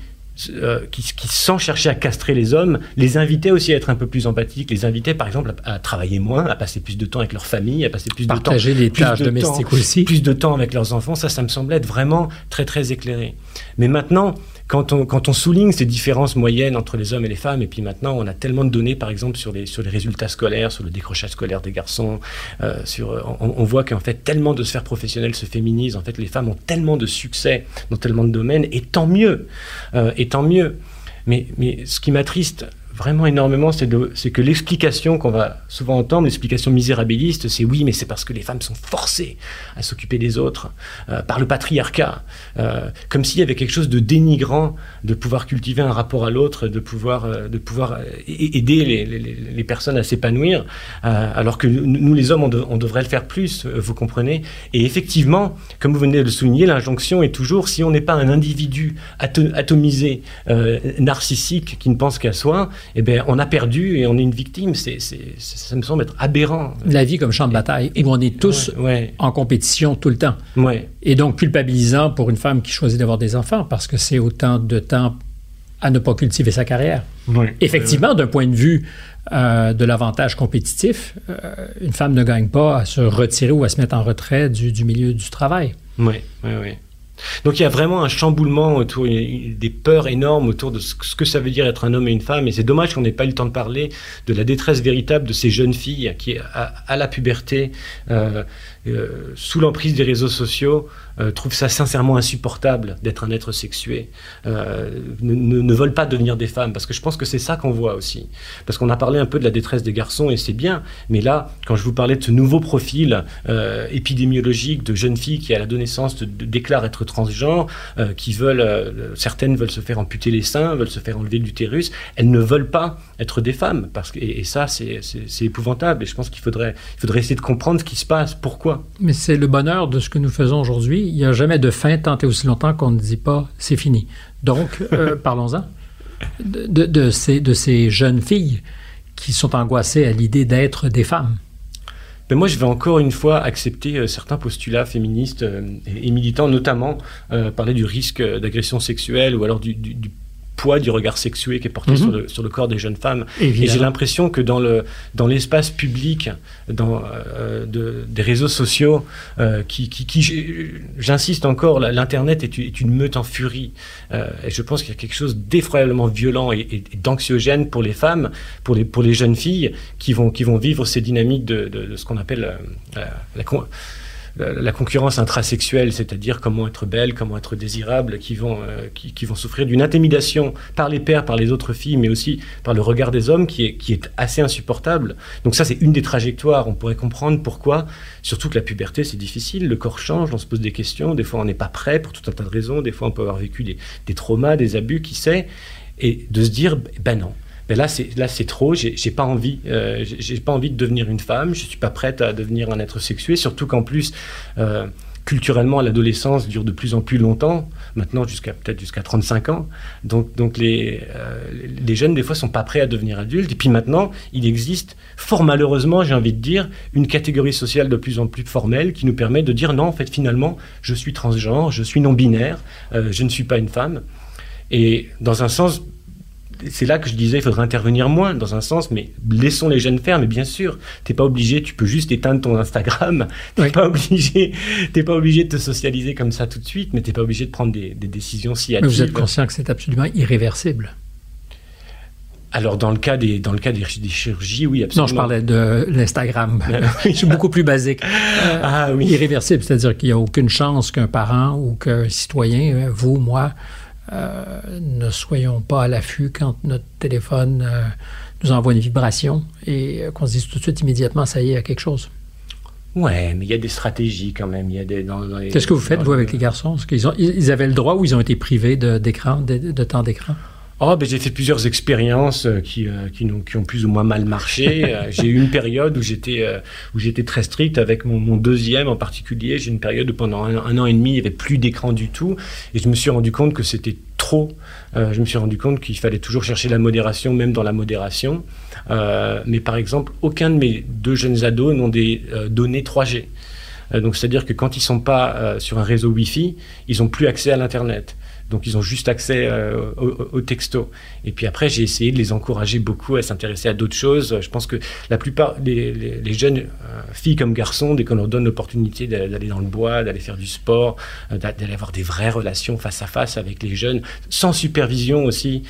euh, qui, sans chercher à castrer les hommes, les invitaient aussi à être un peu plus empathiques, les invitaient par exemple à, travailler moins, à passer plus de temps avec leur famille, à passer plus de temps, les tâches domestiques aussi, plus de temps avec leurs enfants. Ça, ça me semblait être vraiment très très éclairé. Mais maintenant, quand on, souligne ces différences moyennes entre les hommes et les femmes, et puis maintenant on a tellement de données, par exemple, sur les, résultats scolaires, sur le décrochage scolaire des garçons, euh, on, on, voit qu'en fait tellement de sphères professionnelles se féminisent, en fait les femmes ont tellement de succès dans tellement de domaines, et tant mieux, euh, et tant mieux. Mais, mais ce qui m'attriste vraiment énormément, c'est que l'explication qu'on va souvent entendre, l'explication misérabiliste, c'est oui, mais c'est parce que les femmes sont forcées à s'occuper des autres euh, par le patriarcat, euh, comme s'il y avait quelque chose de dénigrant de pouvoir cultiver un rapport à l'autre, de pouvoir, euh, de pouvoir aider les, les, les personnes à s'épanouir, alors que nous, les hommes, on, devrait le faire plus, vous comprenez. Et effectivement, comme vous venez de le souligner, l'injonction est toujours, si on n'est pas un individu atomisé, narcissique, qui ne pense qu'à soi, eh bien, on a perdu et on est une victime. C'est, ça me semble être aberrant. La vie comme champ de bataille, où on est tous en compétition tout le temps. Ouais. Et donc culpabilisant pour une femme qui choisit d'avoir des enfants parce que c'est autant de temps à ne pas cultiver sa carrière. Effectivement, d'un point de vue euh, de l'avantage compétitif, euh, une femme ne gagne pas à se retirer ou à se mettre en retrait du, du milieu du travail. Oui, oui, oui. Donc il y a vraiment un chamboulement autour, des peurs énormes autour de ce que ça veut dire être un homme et une femme. Et c'est dommage qu'on n'ait pas eu le temps de parler de la détresse véritable de ces jeunes filles qui, à, la puberté, euh, euh, sous l'emprise des réseaux sociaux, euh, trouvent ça sincèrement insupportable d'être un être sexué, euh, ne, ne, veulent pas devenir des femmes, parce que je pense que c'est ça qu'on voit aussi. Parce qu'on a parlé un peu de la détresse des garçons, et c'est bien, mais là, quand je vous parlais de ce nouveau profil épidémiologique de jeunes filles qui, à l'adolescence, déclarent être transgenres, qui veulent, certaines veulent se faire amputer les seins, veulent se faire enlever l'utérus, elles ne veulent pas être des femmes, parce que, et, et ça, c'est épouvantable, et je pense qu'il faudrait, il faudrait essayer de comprendre ce qui se passe, pourquoi mais c'est le bonheur de ce que nous faisons aujourd'hui. Il n'y a jamais de fin tant et aussi longtemps qu'on ne dit pas c'est fini. Donc, euh, parlons-en de, de, ces, de ces jeunes filles qui sont angoissées à l'idée d'être des femmes. Mais moi, je vais encore une fois accepter euh, certains postulats féministes euh, et, militants, notamment parler du risque d'agression sexuelle ou alors du, du, du poids du regard sexué qui est porté sur, mhm. le, sur, le, corps des jeunes femmes. Évidemment. Et j'ai l'impression que dans, le, dans l'espace public, dans euh, de, des réseaux sociaux, euh, qui, qui, qui j'insiste encore, l'Internet est, est, une meute en furie. Euh, et je pense qu'il y a quelque chose d'effroyablement violent et, et, et, d'anxiogène pour les femmes, pour les, pour les jeunes filles, qui vont, qui vont vivre ces dynamiques de, de, de ce qu'on appelle euh, la, la la concurrence intrasexuelle, c'est-à-dire comment être belle, comment être désirable, qui vont, euh, qui, vont souffrir d'une intimidation par les pères, par les autres filles, mais aussi par le regard des hommes qui est, qui est assez insupportable. Donc ça, c'est une des trajectoires. On pourrait comprendre pourquoi, surtout que la puberté, c'est difficile, le corps change, on se pose des questions, des fois on n'est pas prêt pour tout un tas de raisons, des fois on peut avoir vécu des, des traumas, des abus, qui sait, et de se dire, ben non, mais là c'est là c'est trop. J'ai pas envie euh, j'ai pas envie de devenir une femme. Je suis pas prête à devenir un être sexué. Surtout qu'en plus euh, culturellement l'adolescence dure de plus en plus longtemps. Maintenant jusqu'à peut-être jusqu'à 35 ans. Donc donc les euh, les jeunes des fois sont pas prêts à devenir adultes. Et puis maintenant il existe fort malheureusement j'ai envie de dire une catégorie sociale de plus en plus formelle qui nous permet de dire non en fait finalement je suis transgenre je suis non binaire je ne suis pas une femme. Et dans un sens c'est là que je disais il faudrait intervenir moins dans un sens mais laissons les jeunes faire mais bien sûr t'es pas obligé tu peux juste éteindre ton Instagram t'es oui. pas obligé t'es pas obligé de te socialiser comme ça tout de suite mais t'es pas obligé de prendre des, des décisions si hâtives. vous êtes conscient que c'est absolument irréversible alors dans le cas des dans le cas des, des chirurgies oui absolument. non je parlais de l'Instagram je suis beaucoup plus basique euh, ah oui irréversible c'est-à-dire qu'il n'y a aucune chance qu'un parent ou qu'un citoyen vous moi euh, ne soyons pas à l'affût quand notre téléphone euh, nous envoie une vibration et euh, qu'on se dise tout de suite immédiatement ça y est, il y a quelque chose. Ouais, mais il y a des stratégies quand même. Il y a des, dans, dans les, Qu'est-ce que vous faites, vous, avec les garçons? Est-ce qu'ils ont, ils avaient le droit ou ils ont été privés de, d'écran, de, de temps d'écran? Oh, ben, j'ai fait plusieurs expériences euh, qui, euh, qui, ont, qui, ont, plus ou moins mal marché. Euh, j'ai eu une période où j'étais où j'étais très strict avec mon, mon deuxième en particulier. J'ai une période où pendant un, un, an et demi, il n'y avait plus d'écran du tout. Et je me suis rendu compte que c'était trop. Euh, je me suis rendu compte qu'il fallait toujours chercher la modération, même dans la modération. Euh, mais par exemple, aucun de mes deux jeunes ados n'ont des euh, données 3G. donc c'est-à-dire que quand ils sont pas sur un réseau Wi-Fi, ils n'ont plus accès à l'Internet. Donc ils ont juste accès euh, au, texto. Et puis après, j'ai essayé de les encourager beaucoup à s'intéresser à d'autres choses. Je pense que la plupart des jeunes euh, filles comme garçons, dès qu'on leur donne l'opportunité d'aller dans le bois, d'aller faire du sport, euh, d'aller avoir des vraies relations face à face avec les jeunes, sans supervision aussi,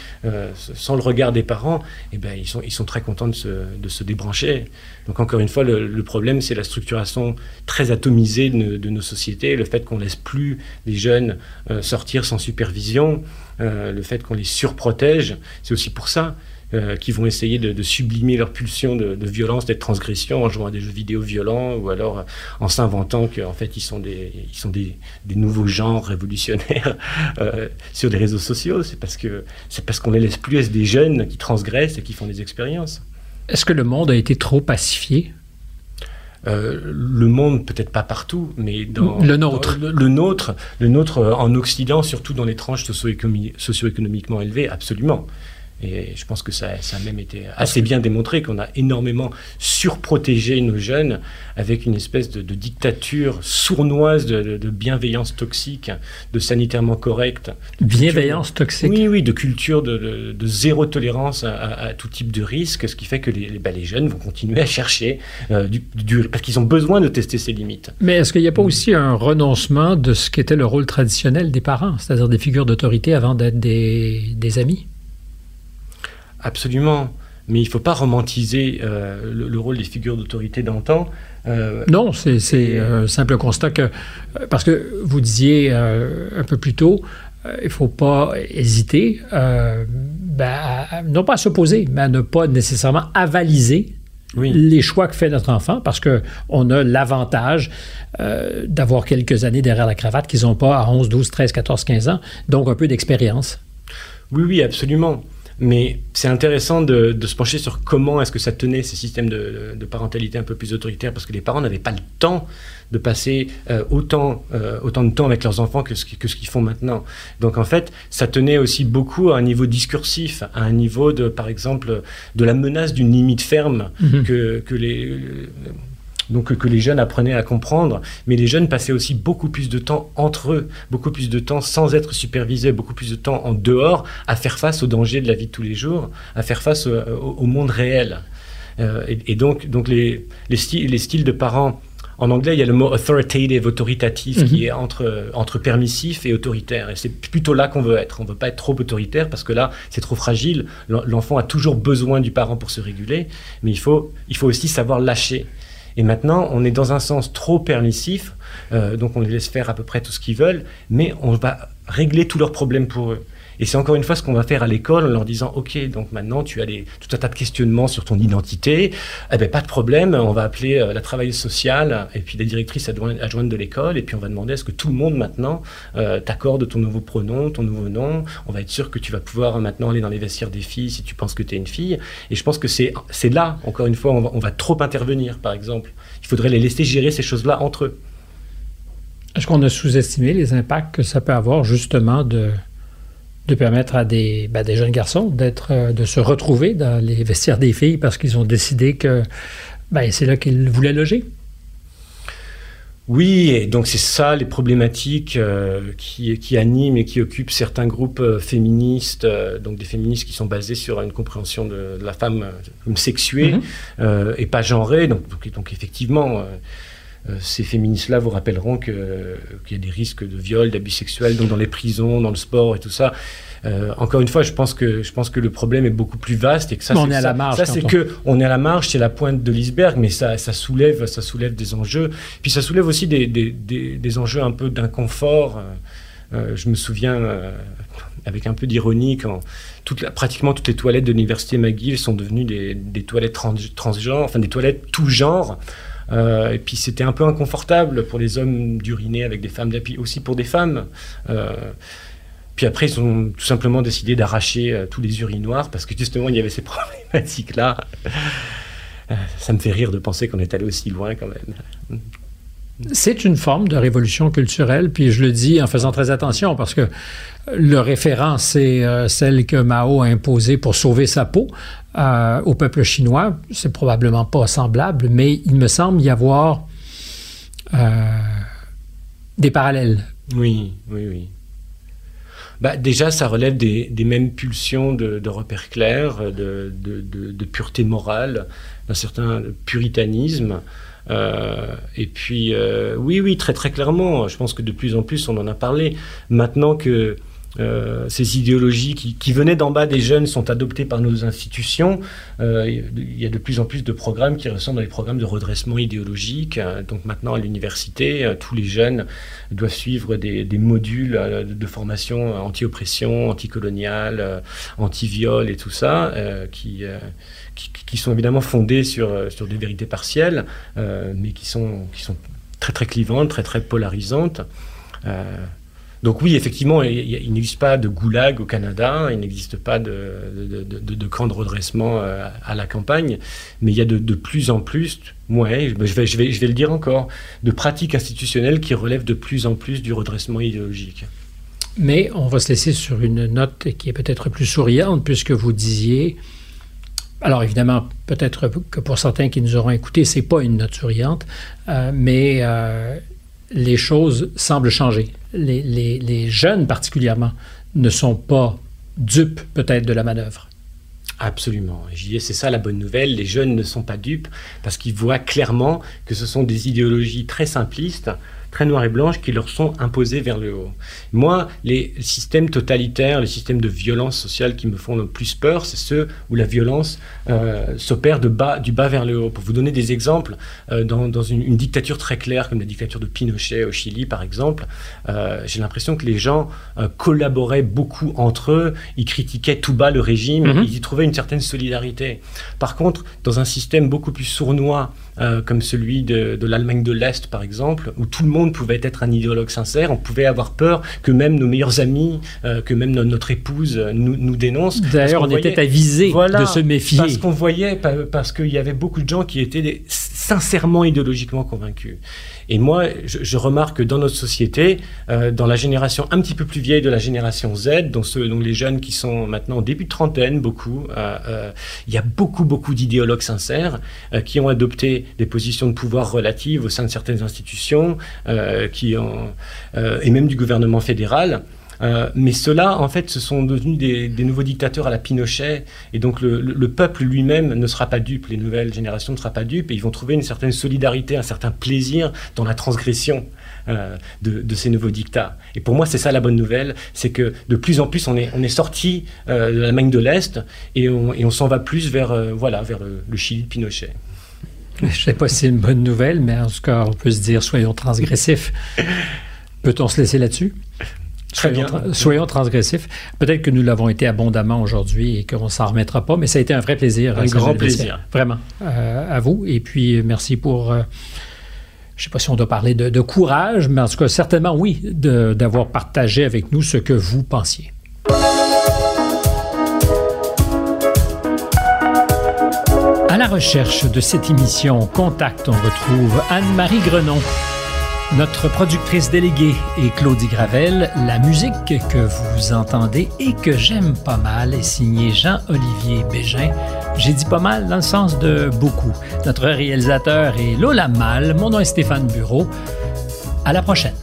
sans le regard des parents, eh ben, ils, sont, ils sont très contents de se, de se débrancher. Donc encore une fois, le, problème, c'est la structuration très atomisée de, nos sociétés, le fait qu'on laisse plus les jeunes sortir sans supervision vision, euh, le fait qu'on les surprotège, c'est aussi pour ça euh, qu'ils vont essayer de, sublimer leur pulsion de, violence, de transgression en jouant à des jeux vidéo violents ou alors en s'inventant qu'en fait ils sont des, des, nouveaux genres révolutionnaires euh, sur les réseaux sociaux. C'est parce que c'est parce qu'on les laisse plus être des jeunes qui transgressent et qui font des expériences? Est-ce que le monde a été trop pacifié? Euh, le monde, peut-être pas partout, mais dans le nôtre. le, nôtre, le nôtre euh, en Occident, surtout dans les tranches socio-économiquement élevées, absolument. Et je pense que ça, ça a même été assez bien démontré qu'on a énormément surprotégé nos jeunes avec une espèce de, dictature sournoise de, bienveillance toxique, de sanitairement correct. Bienveillance toxique Oui, oui, de culture de, zéro tolérance à, tout type de risque, ce qui fait que les, bah, les jeunes vont continuer à chercher, euh, du, parce qu'ils ont besoin de tester ces limites. Mais est-ce qu'il n'y a pas aussi un renoncement de ce qu'était le rôle traditionnel des parents, c'est-à-dire des figures d'autorité avant d'être des, des amis? Absolument. Mais il ne faut pas romantiser euh, le, rôle des figures d'autorité d'antan. Euh, non, c'est un simple constat que, parce que vous disiez euh, un peu plus tôt, il ne faut pas hésiter, ben, non pas à s'opposer, mais à ne pas nécessairement avaliser les choix que fait notre enfant, parce qu'on a l'avantage d'avoir quelques années derrière la cravate qu'ils n'ont pas à 11, 12, 13, 14, 15 ans, donc un peu d'expérience. Oui, oui, absolument. Mais c'est intéressant de, se pencher sur comment est-ce que ça tenait ces systèmes de, parentalité un peu plus autoritaires, parce que les parents n'avaient pas le temps de passer euh, autant, euh, autant de temps avec leurs enfants que ce, que ce qu'ils font maintenant. Donc en fait, ça tenait aussi beaucoup à un niveau discursif, à un niveau de, par exemple, de la menace d'une limite ferme que, que les donc que les jeunes apprenaient à comprendre, mais les jeunes passaient aussi beaucoup plus de temps entre eux, beaucoup plus de temps sans être supervisés, beaucoup plus de temps en dehors à faire face aux dangers de la vie de tous les jours, à faire face au, monde réel. Euh, et, donc, donc les, les, styles, les styles de parents en anglais, il y a le mot authoritative, autoritatif, qui mhm. est entre, entre permissif et autoritaire. Et c'est plutôt là qu'on veut être. On ne veut pas être trop autoritaire parce que là, c'est trop fragile. L'enfant a toujours besoin du parent pour se réguler, mais il faut, il faut aussi savoir lâcher. Et maintenant, on est dans un sens trop permissif, euh, donc on les laisse faire à peu près tout ce qu'ils veulent, mais on va régler tous leurs problèmes pour eux. Et c'est encore une fois ce qu'on va faire à l'école en leur disant Ok, donc maintenant tu as tout un tas de questionnements sur ton identité. Eh bien, pas de problème, on va appeler euh, la travailleuse sociale et puis la directrice adjointe de l'école et puis on va demander est-ce que tout le monde maintenant euh, t'accorde ton nouveau pronom, ton nouveau nom. On va être sûr que tu vas pouvoir maintenant aller dans les vestiaires des filles si tu penses que tu es une fille. Et je pense que c'est là, encore une fois, on va, on va trop intervenir, par exemple. Il faudrait les laisser gérer ces choses-là entre eux. Est-ce qu'on a sous-estimé les impacts que ça peut avoir justement de de permettre à des, ben, des jeunes garçons d'être, euh, de se retrouver dans les vestiaires des filles parce qu'ils ont décidé que ben, c'est là qu'ils voulaient loger. Oui, et donc c'est ça les problématiques euh, qui, qui, animent et qui occupent certains groupes euh, féministes, donc des féministes qui sont basés sur une compréhension de, la femme comme sexuée mm-hmm. et pas genrée. Donc, donc, donc effectivement, ces féministes-là vous rappelleront qu'il y a des risques de viol, d'abus sexuels donc dans les prisons, dans le sport et tout ça. Euh, encore une fois, je pense que je pense que le problème est beaucoup plus vaste et que ça, on est à la marge. Ça, c'est que on est à la marge, c'est la pointe de l'iceberg, mais ça, ça soulève, ça soulève des enjeux. Puis ça soulève aussi des, des, des, enjeux un peu d'inconfort. Euh, je me souviens, avec un peu d'ironie, quand toute pratiquement toutes les toilettes de l'université McGill sont devenues des, des toilettes trans, transgenres, enfin des toilettes tout genre. Euh, et puis c'était un peu inconfortable pour les hommes d'uriner avec des femmes d'appui, aussi pour des femmes. Euh, puis après, ils ont tout simplement décidé d'arracher euh, tous les urinoirs parce que justement, il y avait ces problématiques-là. Ça me fait rire de penser qu'on est allé aussi loin quand même. C'est une forme de révolution culturelle, puis je le dis en faisant très attention parce que le référent, c'est celle que Mao a imposée pour sauver sa peau. Euh, au peuple chinois. C'est probablement pas semblable, mais il me semble y avoir euh, des parallèles. Oui, oui, oui. bah, Déjà, ça relève des, mêmes pulsions de, repères clairs, de pureté morale, d'un certain puritanisme. Euh, et puis, euh, oui, oui, très très clairement, je pense que de plus en plus, on en a parlé. Maintenant que euh, ces idéologies qui, venaient d'en bas des jeunes sont adoptées par nos institutions. Il y a de plus en plus de programmes qui ressemblent à des programmes de redressement idéologique. Donc maintenant à l'université, tous les jeunes doivent suivre des, modules de formation anti-oppression, anti-coloniale, anti-viol et tout ça, qui, qui, sont évidemment fondés sur, sur des vérités partielles, mais qui sont, qui sont très très clivantes, très très polarisantes. Donc oui, effectivement, il, n'existe pas de goulag au Canada, il n'existe pas de, de, camp de redressement euh, à la campagne, mais il y a de, plus en plus, ouais, je vais, je, vais, je vais le dire encore, de pratiques institutionnelles qui relèvent de plus en plus du redressement idéologique. Mais on va se laisser sur une note qui est peut-être plus souriante, puisque vous disiez, alors évidemment, peut-être que pour certains qui nous auront écoutés, c'est pas une note souriante, euh, mais euh, les choses semblent changer. Les, jeunes particulièrement ne sont pas dupes peut-être de la manœuvre. Absolument. C'est ça la bonne nouvelle. Les jeunes ne sont pas dupes parce qu'ils voient clairement que ce sont des idéologies très simplistes très noires et blanches qui leur sont imposées vers le haut. Moi, les systèmes totalitaires, les systèmes de violence sociale qui me font le plus peur, c'est ceux où la violence euh, s'opère de bas, du bas vers le haut. Pour vous donner des exemples, euh, dans, une, dictature très claire comme la dictature de Pinochet au Chili, par exemple, euh, j'ai l'impression que les gens collaboraient beaucoup entre eux, ils critiquaient tout bas le régime, mhm. ils y trouvaient une certaine solidarité. Par contre, dans un système beaucoup plus sournois, comme celui de, de l'Allemagne de l'Est, par exemple, où tout le monde pouvait être un idéologue sincère, on pouvait avoir peur que même nos meilleurs amis, euh, que même notre épouse euh, nous, nous dénoncent. D'ailleurs, on, était avisé de se méfier. Parce qu'on voyait, parce qu'il y avait beaucoup de gens qui étaient sincèrement idéologiquement convaincus. Et moi, je, remarque que dans notre société, euh, dans la génération un petit peu plus vieille de la génération Z, donc, ceux, donc les jeunes qui sont maintenant au début de trentaine, beaucoup, euh, euh, il y a beaucoup, beaucoup d'idéologues sincères qui ont adopté des positions de pouvoir relatives au sein de certaines institutions, qui ont, et même du gouvernement fédéral. Euh, mais ceux-là, en fait, ce sont devenus des, nouveaux dictateurs à la Pinochet, et donc le, peuple lui-même ne sera pas dupe, les nouvelles générations ne seront pas dupes, et ils vont trouver une certaine solidarité, un certain plaisir dans la transgression. Euh, de, ces nouveaux dictats. Et pour moi, c'est ça la bonne nouvelle, c'est que de plus en plus, on est, on sorti euh, de l'Allemagne de l'Est et on, s'en va plus vers, voilà, vers le, le Chili de Pinochet. Je ne sais pas si c'est une bonne nouvelle, mais en tout cas, on peut se dire soyons transgressifs. Peut-on se laisser là-dessus? Soyons, transgressifs. Peut-être que nous l'avons été abondamment aujourd'hui et qu'on s'en remettra pas, mais ça a été un vrai plaisir. Un grand plaisir. Vraiment. Euh, à vous. Et puis, merci pour. Euh, je ne sais pas si on doit parler de, courage, mais en tout cas, certainement, oui, d'avoir partagé avec nous ce que vous pensiez. À la recherche de cette émission Contact, on retrouve Anne-Marie Grenon. Notre productrice déléguée est Claudie Gravel. La musique que vous entendez et que j'aime pas mal est signée Jean-Olivier Bégin. J'ai dit pas mal dans le sens de beaucoup. Notre réalisateur est Lola Mal. Mon nom est Stéphane Bureau. À la prochaine.